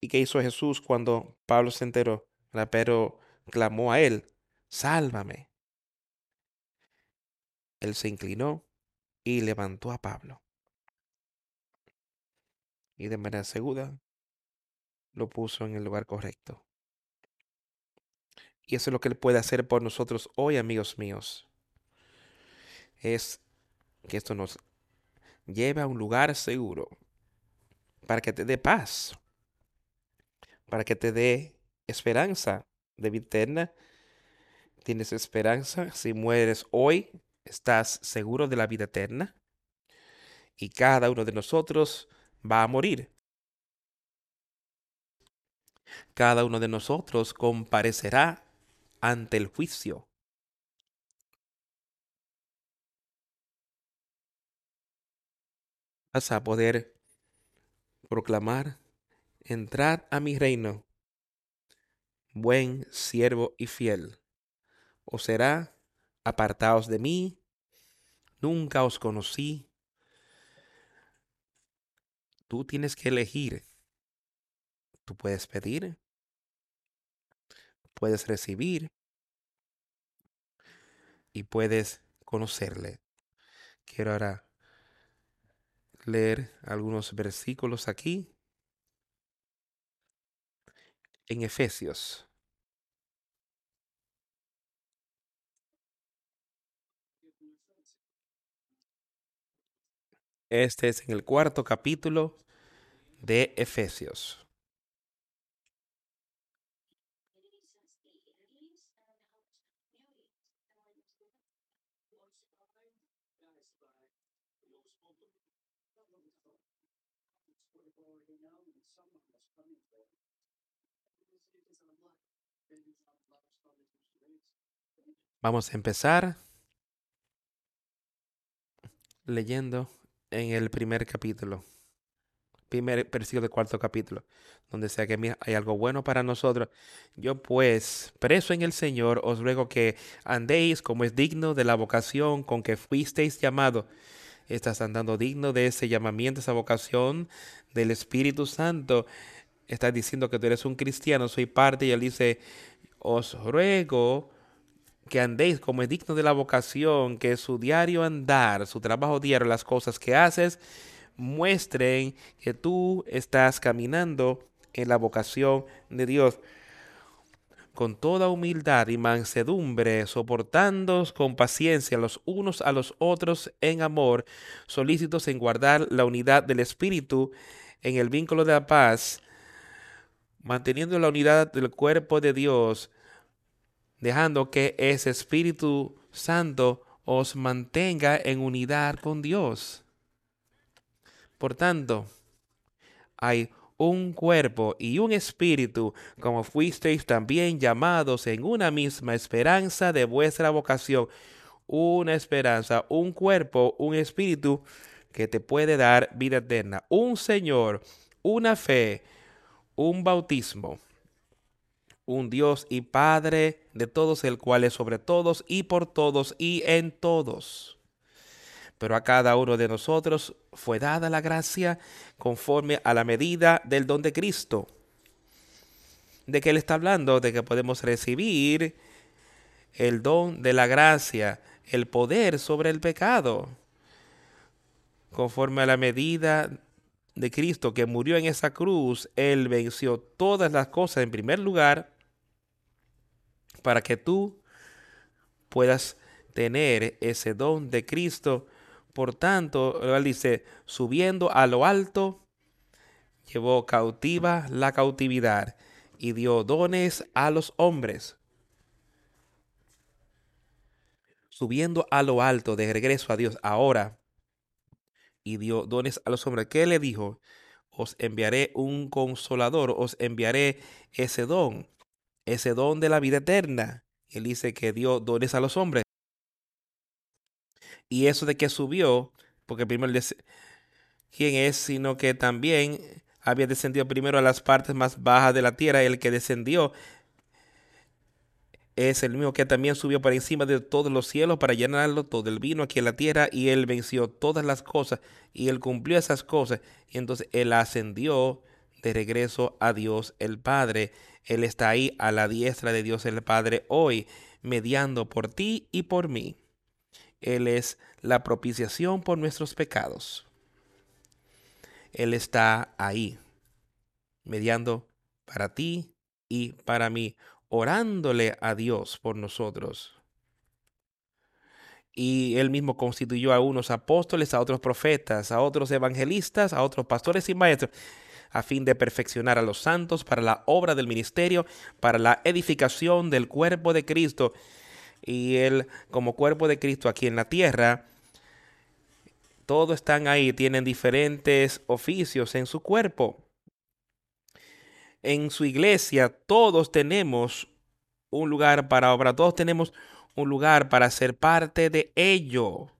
¿Y qué hizo Jesús cuando Pablo se enteró? Pero clamó a él, sálvame. Él se inclinó y levantó a Pablo. Y de manera segura lo puso en el lugar correcto. Y eso es lo que Él puede hacer por nosotros hoy, amigos míos. Es que esto nos lleve a un lugar seguro para que te dé paz, para que te dé esperanza de vida eterna. ¿Tienes esperanza? Si mueres hoy, estás seguro de la vida eterna. Y cada uno de nosotros va a morir. Cada uno de nosotros comparecerá ante el juicio. Vas a poder proclamar, entrad a mi reino, buen siervo y fiel. O será, apartaos de mí, nunca os conocí. Tú tienes que elegir. Tú puedes pedir, puedes recibir y puedes conocerle. Quiero ahora leer algunos versículos aquí. En Efesios. Este es en el cuarto capítulo de Efesios. Vamos a empezar leyendo en el primer capítulo, primer versículo del cuarto capítulo, donde sea que hay algo bueno para nosotros. Yo pues, preso en el Señor, os ruego que andéis como es digno de la vocación con que fuisteis llamado. Estás andando digno de ese llamamiento, esa vocación del Espíritu Santo. Estás diciendo que tú eres un cristiano, soy parte, y él dice, os ruego que andéis como es digno de la vocación, que su diario andar, su trabajo diario, las cosas que haces, muestren que tú estás caminando en la vocación de Dios. Con toda humildad y mansedumbre, soportándoos con paciencia los unos a los otros en amor, solícitos en guardar la unidad del Espíritu en el vínculo de la paz, manteniendo la unidad del cuerpo de Dios dejando que ese Espíritu Santo os mantenga en unidad con Dios. Por tanto, hay un cuerpo y un espíritu, como fuisteis también llamados en una misma esperanza de vuestra vocación. Una esperanza, un cuerpo, un espíritu que te puede dar vida eterna. Un Señor, una fe, un bautismo un Dios y Padre de todos, el cual es sobre todos y por todos y en todos. Pero a cada uno de nosotros fue dada la gracia conforme a la medida del don de Cristo. ¿De qué él está hablando? De que podemos recibir el don de la gracia, el poder sobre el pecado, conforme a la medida de Cristo que murió en esa cruz, Él venció todas las cosas en primer lugar para que tú puedas tener ese don de Cristo. Por tanto, él dice, subiendo a lo alto, llevó cautiva la cautividad y dio dones a los hombres. Subiendo a lo alto de regreso a Dios ahora y dio dones a los hombres. ¿Qué le dijo? Os enviaré un consolador, os enviaré ese don ese don de la vida eterna. Él dice que dio dones a los hombres. Y eso de que subió, porque primero dice, ¿quién es? Sino que también había descendido primero a las partes más bajas de la tierra. El que descendió es el mismo que también subió por encima de todos los cielos para llenarlo todo el vino aquí en la tierra y él venció todas las cosas y él cumplió esas cosas y entonces él ascendió de regreso a Dios el Padre. Él está ahí a la diestra de Dios el Padre hoy, mediando por ti y por mí. Él es la propiciación por nuestros pecados. Él está ahí, mediando para ti y para mí, orándole a Dios por nosotros. Y él mismo constituyó a unos apóstoles, a otros profetas, a otros evangelistas, a otros pastores y maestros a fin de perfeccionar a los santos para la obra del ministerio, para la edificación del cuerpo de Cristo. Y él, como cuerpo de Cristo aquí en la tierra, todos están ahí, tienen diferentes oficios en su cuerpo. En su iglesia todos tenemos un lugar para obra, todos tenemos un lugar para ser parte de ello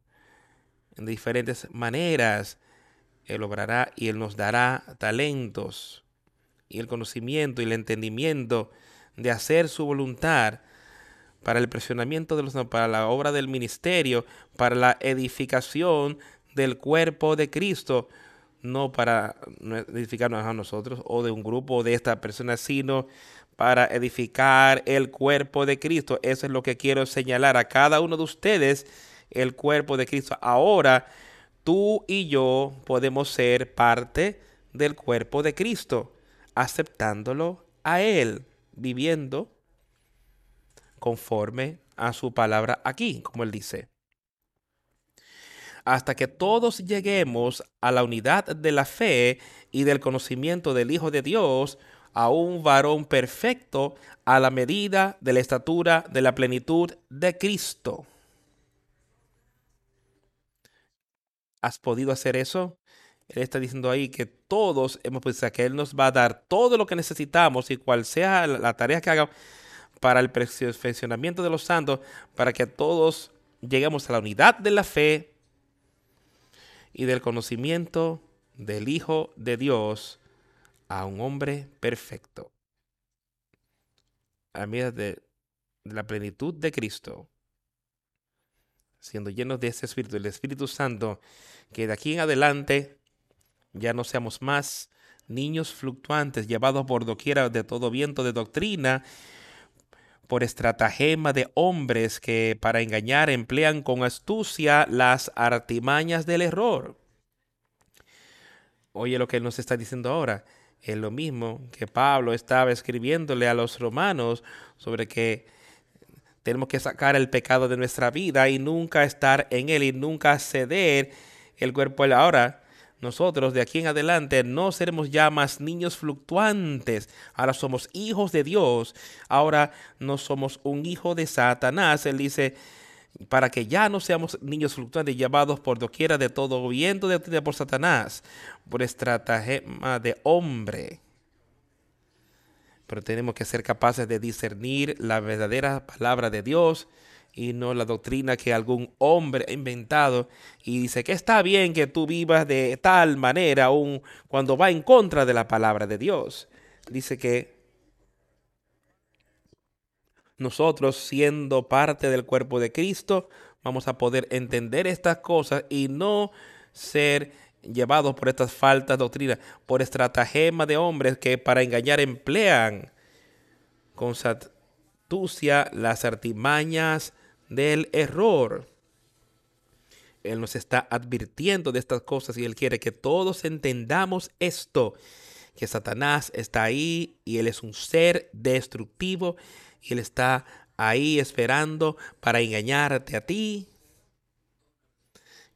en diferentes maneras. Él obrará y Él nos dará talentos y el conocimiento y el entendimiento de hacer su voluntad para el presionamiento de los para la obra del ministerio, para la edificación del cuerpo de Cristo, no para edificarnos a nosotros o de un grupo de estas personas, sino para edificar el cuerpo de Cristo. Eso es lo que quiero señalar a cada uno de ustedes, el cuerpo de Cristo. Ahora, tú y yo podemos ser parte del cuerpo de Cristo, aceptándolo a Él, viviendo conforme a su palabra aquí, como Él dice. hasta que todos lleguemos a la unidad de la fe y del conocimiento del Hijo de Dios, a un varón perfecto a la medida de la estatura de la plenitud de Cristo. ¿Has podido hacer eso? Él está diciendo ahí que todos hemos pensado que Él nos va a dar todo lo que necesitamos y cual sea la tarea que haga para el perfeccionamiento de los santos, para que todos lleguemos a la unidad de la fe y del conocimiento del Hijo de Dios, a un hombre perfecto. A medida de la plenitud de Cristo, siendo llenos de ese Espíritu, el Espíritu Santo, que de aquí en adelante ya no seamos más niños fluctuantes llevados por doquiera de todo viento de doctrina, por estratagema de hombres que para engañar emplean con astucia las artimañas del error. Oye lo que él nos está diciendo ahora. Es lo mismo que Pablo estaba escribiéndole a los romanos sobre que tenemos que sacar el pecado de nuestra vida y nunca estar en él y nunca ceder el cuerpo ahora nosotros de aquí en adelante no seremos ya más niños fluctuantes. Ahora somos hijos de Dios. Ahora no somos un hijo de Satanás. Él dice, para que ya no seamos niños fluctuantes llevados por doquiera de todo viento de, por Satanás, por estratagema de hombre. Pero tenemos que ser capaces de discernir la verdadera palabra de Dios y no la doctrina que algún hombre ha inventado y dice que está bien que tú vivas de tal manera aun cuando va en contra de la palabra de Dios. Dice que nosotros siendo parte del cuerpo de Cristo vamos a poder entender estas cosas y no ser llevados por estas faltas doctrinas, por estratagema de hombres que para engañar emplean con astucia las artimañas del error. Él nos está advirtiendo de estas cosas y Él quiere que todos entendamos esto, que Satanás está ahí y Él es un ser destructivo y Él está ahí esperando para engañarte a ti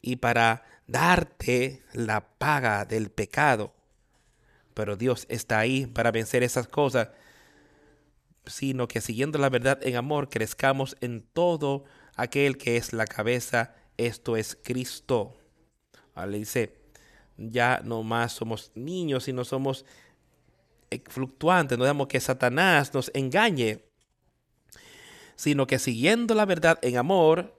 y para darte la paga del pecado. Pero Dios está ahí para vencer esas cosas sino que siguiendo la verdad en amor crezcamos en todo aquel que es la cabeza, esto es Cristo. Le dice, ya no más somos niños, sino somos fluctuantes, no dejamos que Satanás nos engañe, sino que siguiendo la verdad en amor,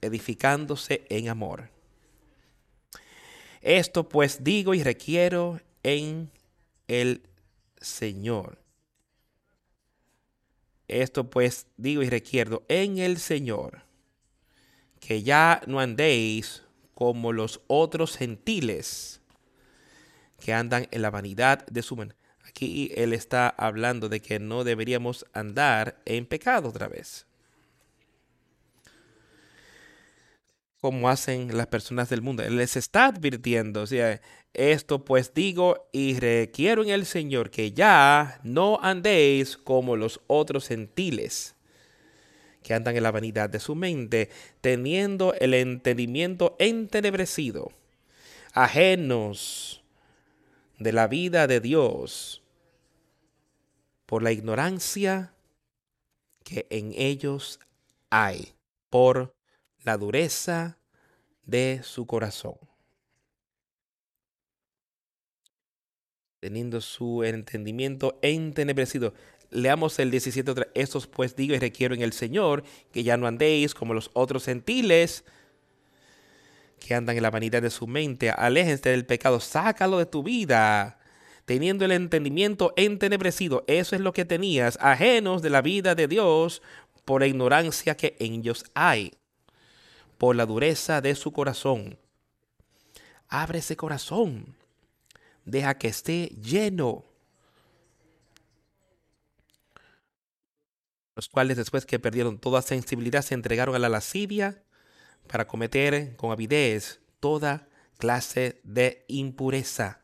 edificándose en amor. Esto pues digo y requiero en el Señor esto pues digo y requiero en el Señor, que ya no andéis como los otros gentiles que andan en la vanidad de su mente. Aquí él está hablando de que no deberíamos andar en pecado otra vez. Como hacen las personas del mundo. Él les está advirtiendo, o sea, esto pues digo y requiero en el Señor que ya no andéis como los otros gentiles que andan en la vanidad de su mente, teniendo el entendimiento entenebrecido, ajenos de la vida de Dios por la ignorancia que en ellos hay, por la dureza de su corazón. Teniendo su entendimiento entenebrecido. Leamos el 17. Estos pues digo y requiero en el Señor que ya no andéis como los otros gentiles que andan en la vanidad de su mente. Aléjense del pecado, sácalo de tu vida. Teniendo el entendimiento entenebrecido, eso es lo que tenías, ajenos de la vida de Dios por la ignorancia que en ellos hay por la dureza de su corazón. Abre ese corazón. Deja que esté lleno. Los cuales después que perdieron toda sensibilidad se entregaron a la lascivia para cometer con avidez toda clase de impureza.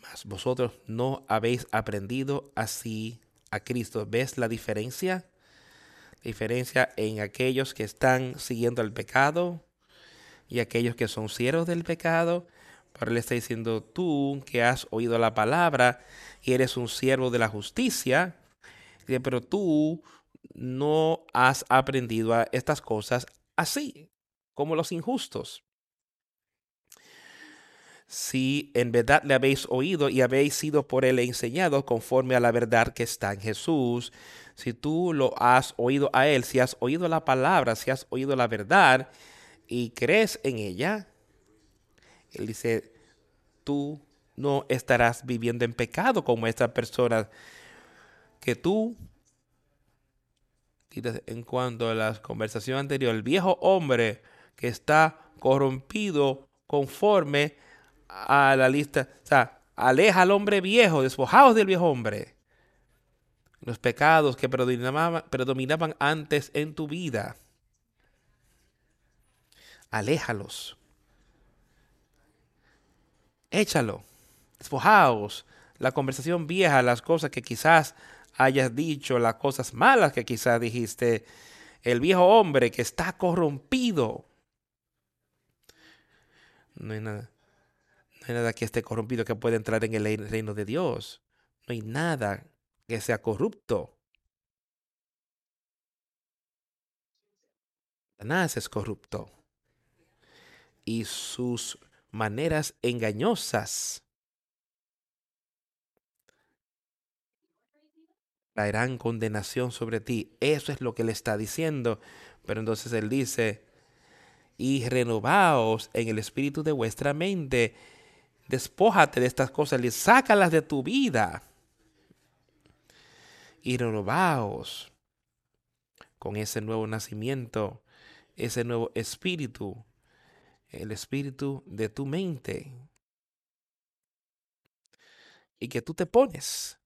Mas vosotros no habéis aprendido así a Cristo. ¿Ves la diferencia? Diferencia en aquellos que están siguiendo el pecado y aquellos que son siervos del pecado. Pero le está diciendo tú que has oído la palabra y eres un siervo de la justicia, pero tú no has aprendido a estas cosas así, como los injustos. Si en verdad le habéis oído y habéis sido por él enseñado conforme a la verdad que está en Jesús, si tú lo has oído a él, si has oído la palabra, si has oído la verdad y crees en ella, él dice, tú no estarás viviendo en pecado como esta persona que tú en cuanto a la conversación anterior, el viejo hombre que está corrompido conforme a la lista, o sea, aleja al hombre viejo, despojados del viejo hombre. Los pecados que predominaban, predominaban antes en tu vida. Aléjalos. Échalo. Despojaos. La conversación vieja, las cosas que quizás hayas dicho, las cosas malas que quizás dijiste, el viejo hombre que está corrompido. No hay nada. No hay nada que esté corrompido que pueda entrar en el reino de Dios. No hay nada que sea corrupto. Nada es corrupto. Y sus maneras engañosas traerán condenación sobre ti. Eso es lo que le está diciendo. Pero entonces él dice, y renovaos en el espíritu de vuestra mente. Despójate de estas cosas y sácalas de tu vida. Y renovaos con ese nuevo nacimiento, ese nuevo espíritu, el espíritu de tu mente. Y que tú te pones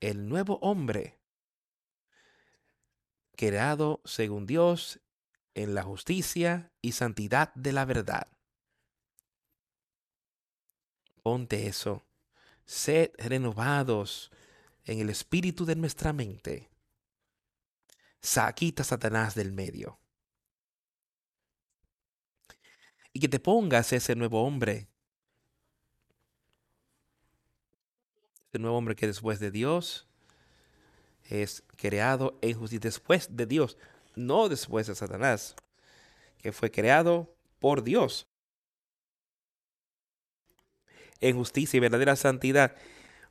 el nuevo hombre, creado según Dios en la justicia y santidad de la verdad. Ponte eso. Sed renovados en el espíritu de nuestra mente. Saquita Satanás del medio. Y que te pongas ese nuevo hombre el nuevo hombre que después de Dios es creado en justicia, después de Dios, no después de Satanás, que fue creado por Dios. En justicia y verdadera santidad,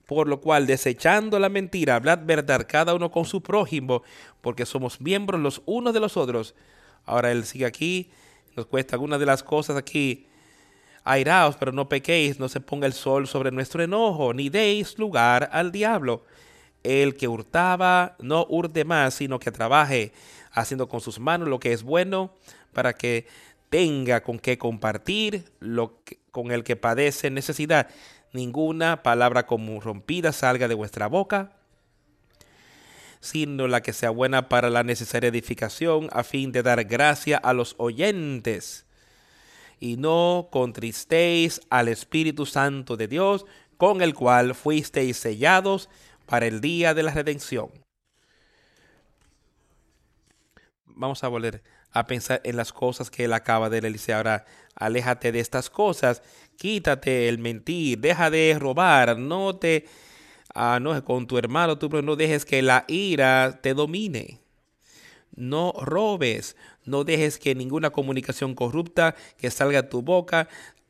por lo cual, desechando la mentira, hablad verdad cada uno con su prójimo, porque somos miembros los unos de los otros. Ahora él sigue aquí, nos cuesta algunas de las cosas aquí Airaos, pero no pequéis, no se ponga el sol sobre nuestro enojo, ni deis lugar al diablo. El que hurtaba, no hurte más, sino que trabaje, haciendo con sus manos lo que es bueno, para que tenga con qué compartir lo con el que padece necesidad. Ninguna palabra rompida salga de vuestra boca, sino la que sea buena para la necesaria edificación, a fin de dar gracia a los oyentes y no contristéis al Espíritu Santo de Dios, con el cual fuisteis sellados para el día de la redención. Vamos a volver a pensar en las cosas que él acaba de decir ahora. Aléjate de estas cosas, quítate el mentir, deja de robar, no te, ah, no, con tu hermano, tú no dejes que la ira te domine. No robes, no dejes que ninguna comunicación corrupta que salga de tu boca,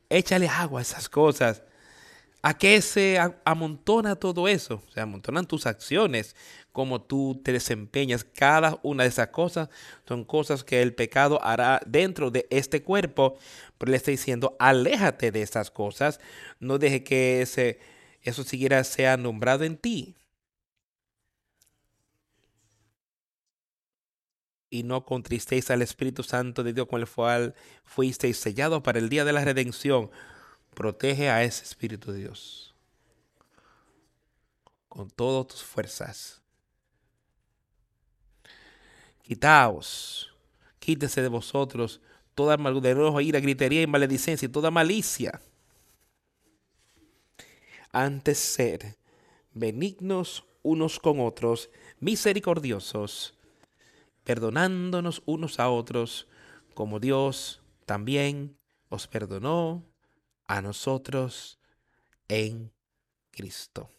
échale agua a esas cosas. ¿A qué se amontona todo eso? Se amontonan tus acciones, como tú te desempeñas. Cada una de esas cosas son cosas que el pecado hará dentro de este cuerpo. Pero le está diciendo, aléjate de esas cosas. No deje que ese, eso siquiera sea nombrado en ti. y no contristéis al Espíritu Santo de Dios con el cual fuisteis sellados para el día de la redención. Protege a ese Espíritu de Dios con todas tus fuerzas. Quitaos, quítese de vosotros toda amargura, enojo, ira, gritería y maledicencia y toda malicia. Antes ser benignos unos con otros, misericordiosos, perdonándonos unos a otros, como Dios también os perdonó a nosotros en Cristo.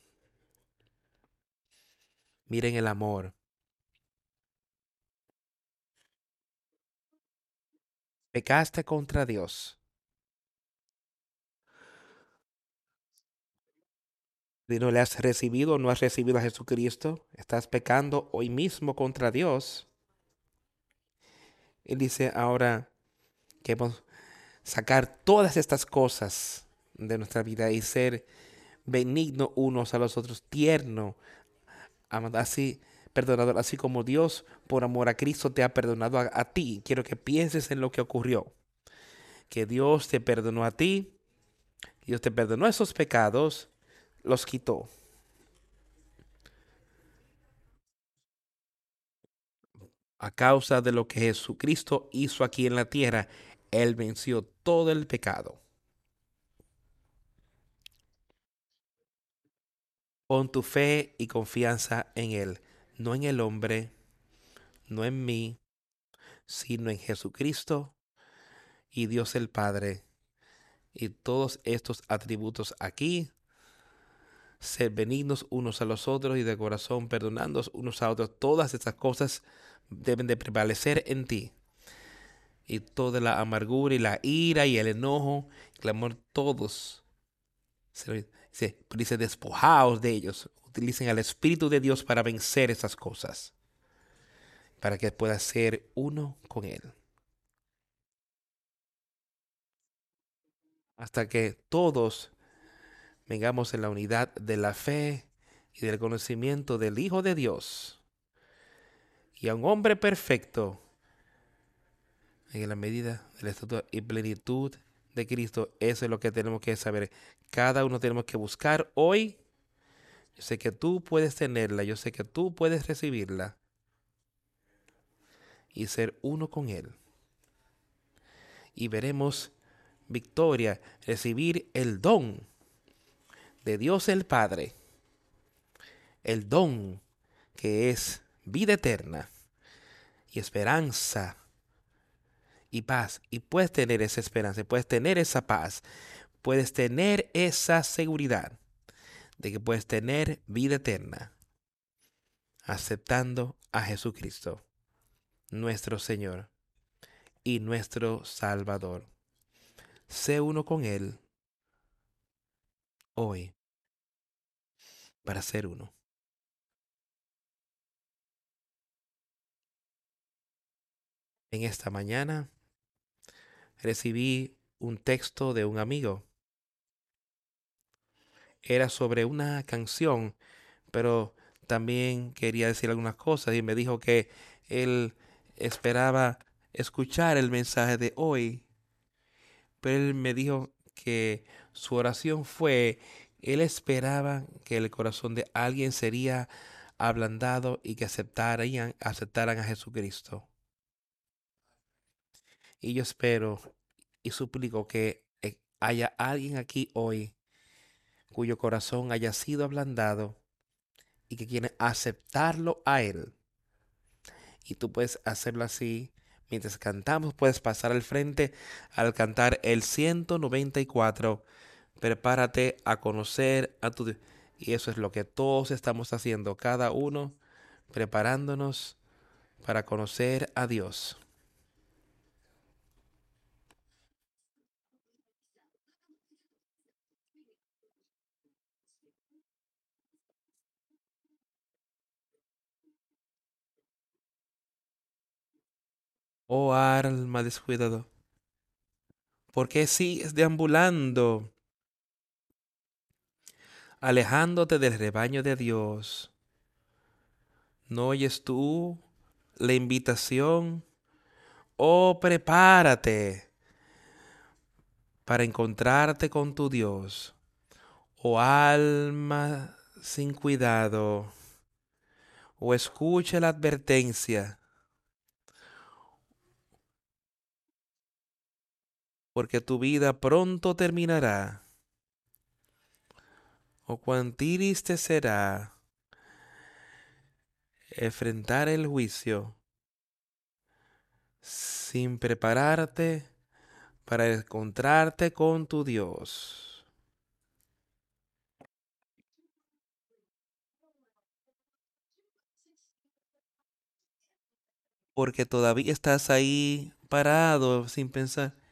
Miren el amor. Pecaste contra Dios. Si no le has recibido, no has recibido a Jesucristo, estás pecando hoy mismo contra Dios. Él dice ahora que vamos a sacar todas estas cosas de nuestra vida y ser benigno unos a los otros, tierno, así perdonador, así como Dios por amor a Cristo te ha perdonado a, a ti. Quiero que pienses en lo que ocurrió. Que Dios te perdonó a ti, Dios te perdonó esos pecados, los quitó. A causa de lo que Jesucristo hizo aquí en la tierra, Él venció todo el pecado. Pon tu fe y confianza en Él, no en el hombre, no en mí, sino en Jesucristo y Dios el Padre. Y todos estos atributos aquí, ser benignos unos a los otros y de corazón perdonándonos unos a otros, todas estas cosas deben de prevalecer en ti. Y toda la amargura y la ira y el enojo, el amor, todos Dice, dice, despojaos de ellos. Utilicen al Espíritu de Dios para vencer esas cosas. Para que pueda ser uno con Él. Hasta que todos vengamos en la unidad de la fe y del conocimiento del Hijo de Dios. Y a un hombre perfecto en la medida de la y plenitud de Cristo. Eso es lo que tenemos que saber. Cada uno tenemos que buscar hoy. Yo sé que tú puedes tenerla, yo sé que tú puedes recibirla y ser uno con Él. Y veremos victoria, recibir el don de Dios el Padre, el don que es vida eterna y esperanza y paz. Y puedes tener esa esperanza, puedes tener esa paz, puedes tener esa seguridad de que puedes tener vida eterna aceptando a Jesucristo, nuestro Señor y nuestro Salvador. Sé uno con Él hoy para ser uno. En esta mañana recibí un texto de un amigo. Era sobre una canción, pero también quería decir algunas cosas y me dijo que él esperaba escuchar el mensaje de hoy. Pero él me dijo que su oración fue, él esperaba que el corazón de alguien sería ablandado y que aceptaran, aceptaran a Jesucristo. Y yo espero y suplico que eh, haya alguien aquí hoy cuyo corazón haya sido ablandado y que quiere aceptarlo a Él. Y tú puedes hacerlo así. Mientras cantamos, puedes pasar al frente al cantar el 194. Prepárate a conocer a tu Y eso es lo que todos estamos haciendo, cada uno preparándonos para conocer a Dios. Oh alma descuidado, ¿por qué sigues deambulando, alejándote del rebaño de Dios? ¿No oyes tú la invitación o prepárate para encontrarte con tu Dios. O alma sin cuidado, o escucha la advertencia, porque tu vida pronto terminará. O cuán triste será enfrentar el juicio sin prepararte para encontrarte con tu Dios. Porque todavía estás ahí parado sin pensar.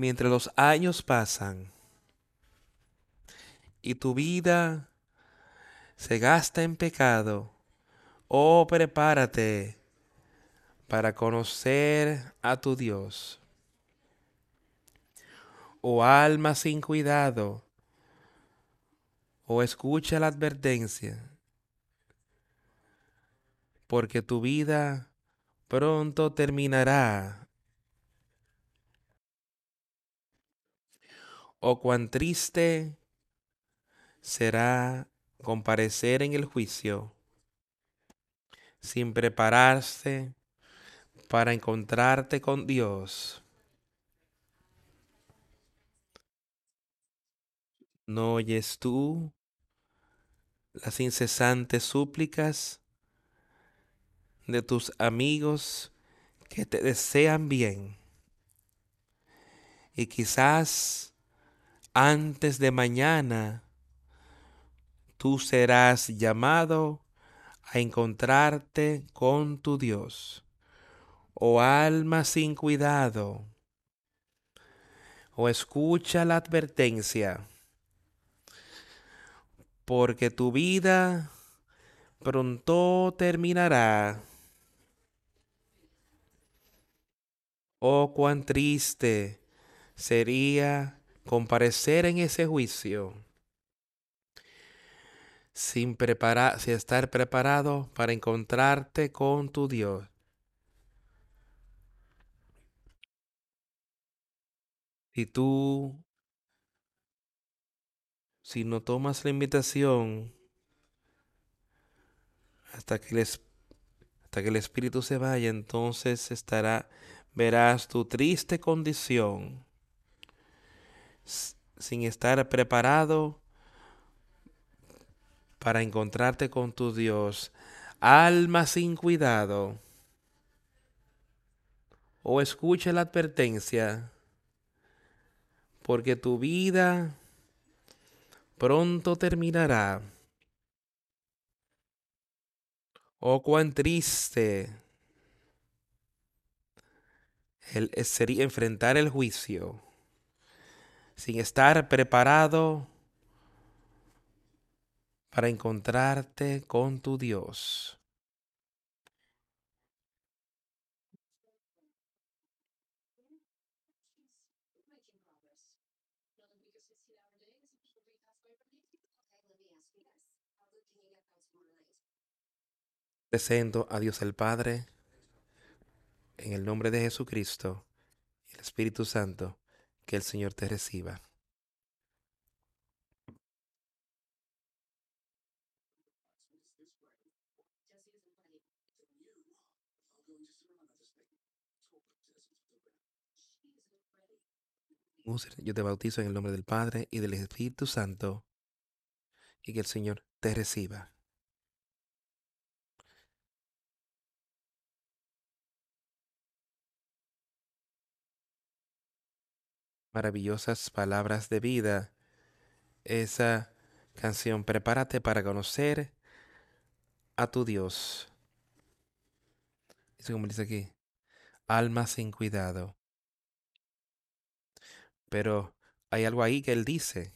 Mientras los años pasan y tu vida se gasta en pecado, oh prepárate para conocer a tu Dios o alma sin cuidado, o escucha la advertencia, porque tu vida pronto terminará. O cuán triste será comparecer en el juicio sin prepararse para encontrarte con Dios. ¿No oyes tú las incesantes súplicas de tus amigos que te desean bien? Y quizás antes de mañana tú serás llamado a encontrarte con tu Dios. Oh alma sin cuidado, o escucha la advertencia porque tu vida pronto terminará. Oh, cuán triste sería comparecer en ese juicio sin, preparar, sin estar preparado para encontrarte con tu Dios. Si tú si no tomas la invitación hasta que el, hasta que el espíritu se vaya, entonces estará, verás tu triste condición sin estar preparado para encontrarte con tu Dios, alma sin cuidado. O escucha la advertencia, porque tu vida pronto terminará. Oh, cuán triste el, sería enfrentar el juicio sin estar preparado para encontrarte con tu Dios. Presento a Dios el Padre, en el nombre de Jesucristo y el Espíritu Santo, que el Señor te reciba. Yo te bautizo en el nombre del Padre y del Espíritu Santo, y que el Señor te reciba. Maravillosas palabras de vida. Esa canción, prepárate para conocer a tu Dios. Eso como dice aquí, alma sin cuidado. Pero hay algo ahí que él dice.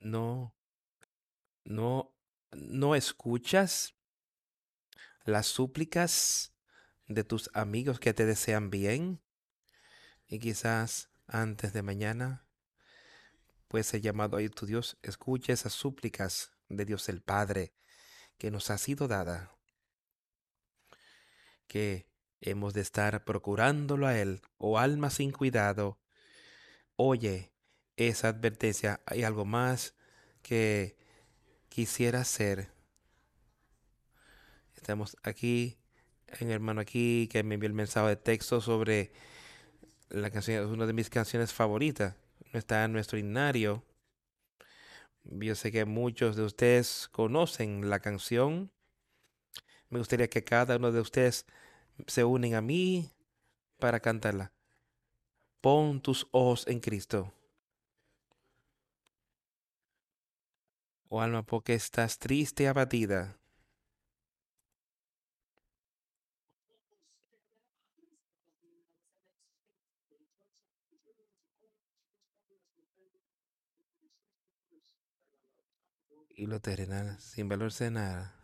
No, no, no escuchas las súplicas de tus amigos que te desean bien y quizás antes de mañana puedes ser llamado ahí tu Dios. Escucha esas súplicas de Dios el Padre que nos ha sido dada. Que hemos de estar procurándolo a Él, o alma sin cuidado. Oye esa advertencia. Hay algo más que quisiera hacer. Estamos aquí, un hermano aquí que me envió el mensaje de texto sobre la canción, una de mis canciones favoritas. Está en nuestro himnario. Yo sé que muchos de ustedes conocen la canción. Me gustaría que cada uno de ustedes se unen a mí para cantarla. Pon tus ojos en Cristo. Oh alma, porque estás triste y abatida. Y lo terrenal, sin valorse de nada.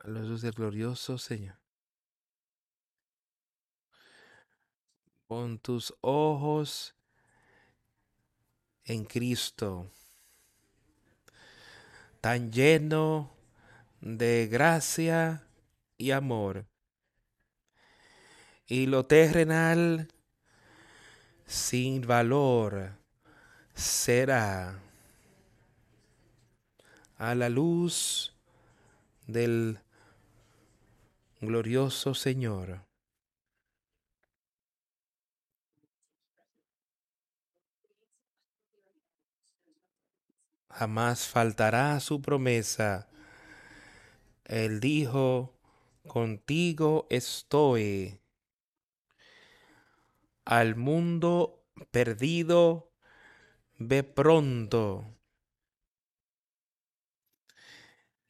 A los del glorioso Señor. Pon tus ojos en Cristo, tan lleno de gracia y amor. Y lo terrenal sin valor será a la luz del glorioso Señor. Jamás faltará su promesa. Él dijo, contigo estoy. Al mundo perdido, ve pronto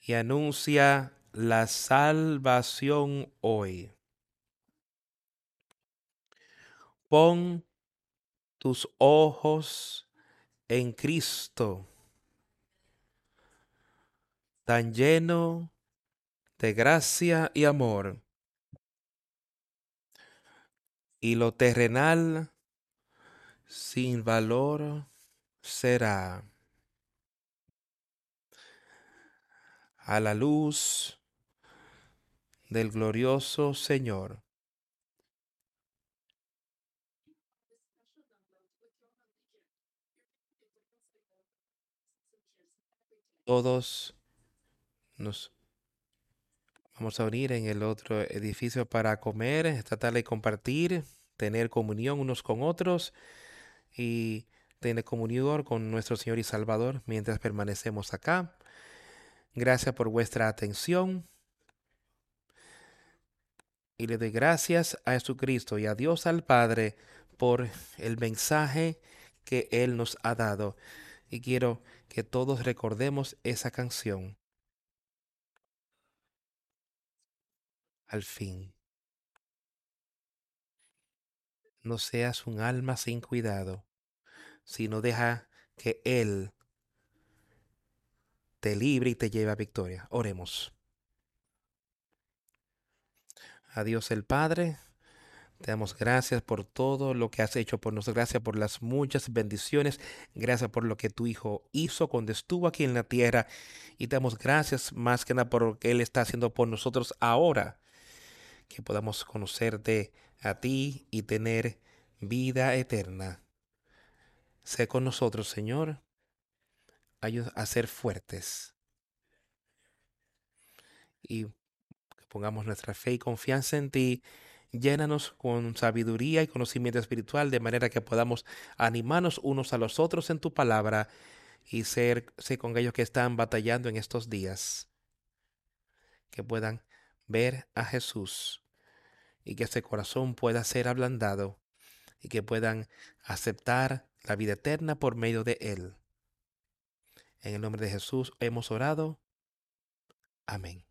y anuncia la salvación hoy. Pon tus ojos en Cristo, tan lleno de gracia y amor, y lo terrenal sin valor será. A la luz del glorioso Señor. Todos nos vamos a unir en el otro edificio para comer, esta tarde compartir, tener comunión unos con otros y tener comunión con nuestro Señor y Salvador mientras permanecemos acá. Gracias por vuestra atención. Y le doy gracias a Jesucristo y a Dios al Padre por el mensaje que Él nos ha dado. Y quiero que todos recordemos esa canción. Al fin. No seas un alma sin cuidado, sino deja que Él te libre y te lleve a victoria. Oremos. a Dios el Padre. Te damos gracias por todo lo que has hecho por nosotros. Gracias por las muchas bendiciones. Gracias por lo que tu Hijo hizo cuando estuvo aquí en la tierra. Y te damos gracias más que nada por lo que Él está haciendo por nosotros ahora. Que podamos conocerte a ti y tener vida eterna. Sé con nosotros, Señor. Ayuda a ser fuertes. Y pongamos nuestra fe y confianza en ti. Llénanos con sabiduría y conocimiento espiritual de manera que podamos animarnos unos a los otros en tu palabra y ser, con aquellos que están batallando en estos días. Que puedan ver a Jesús y que ese corazón pueda ser ablandado y que puedan aceptar la vida eterna por medio de Él. En el nombre de Jesús hemos orado. Amén.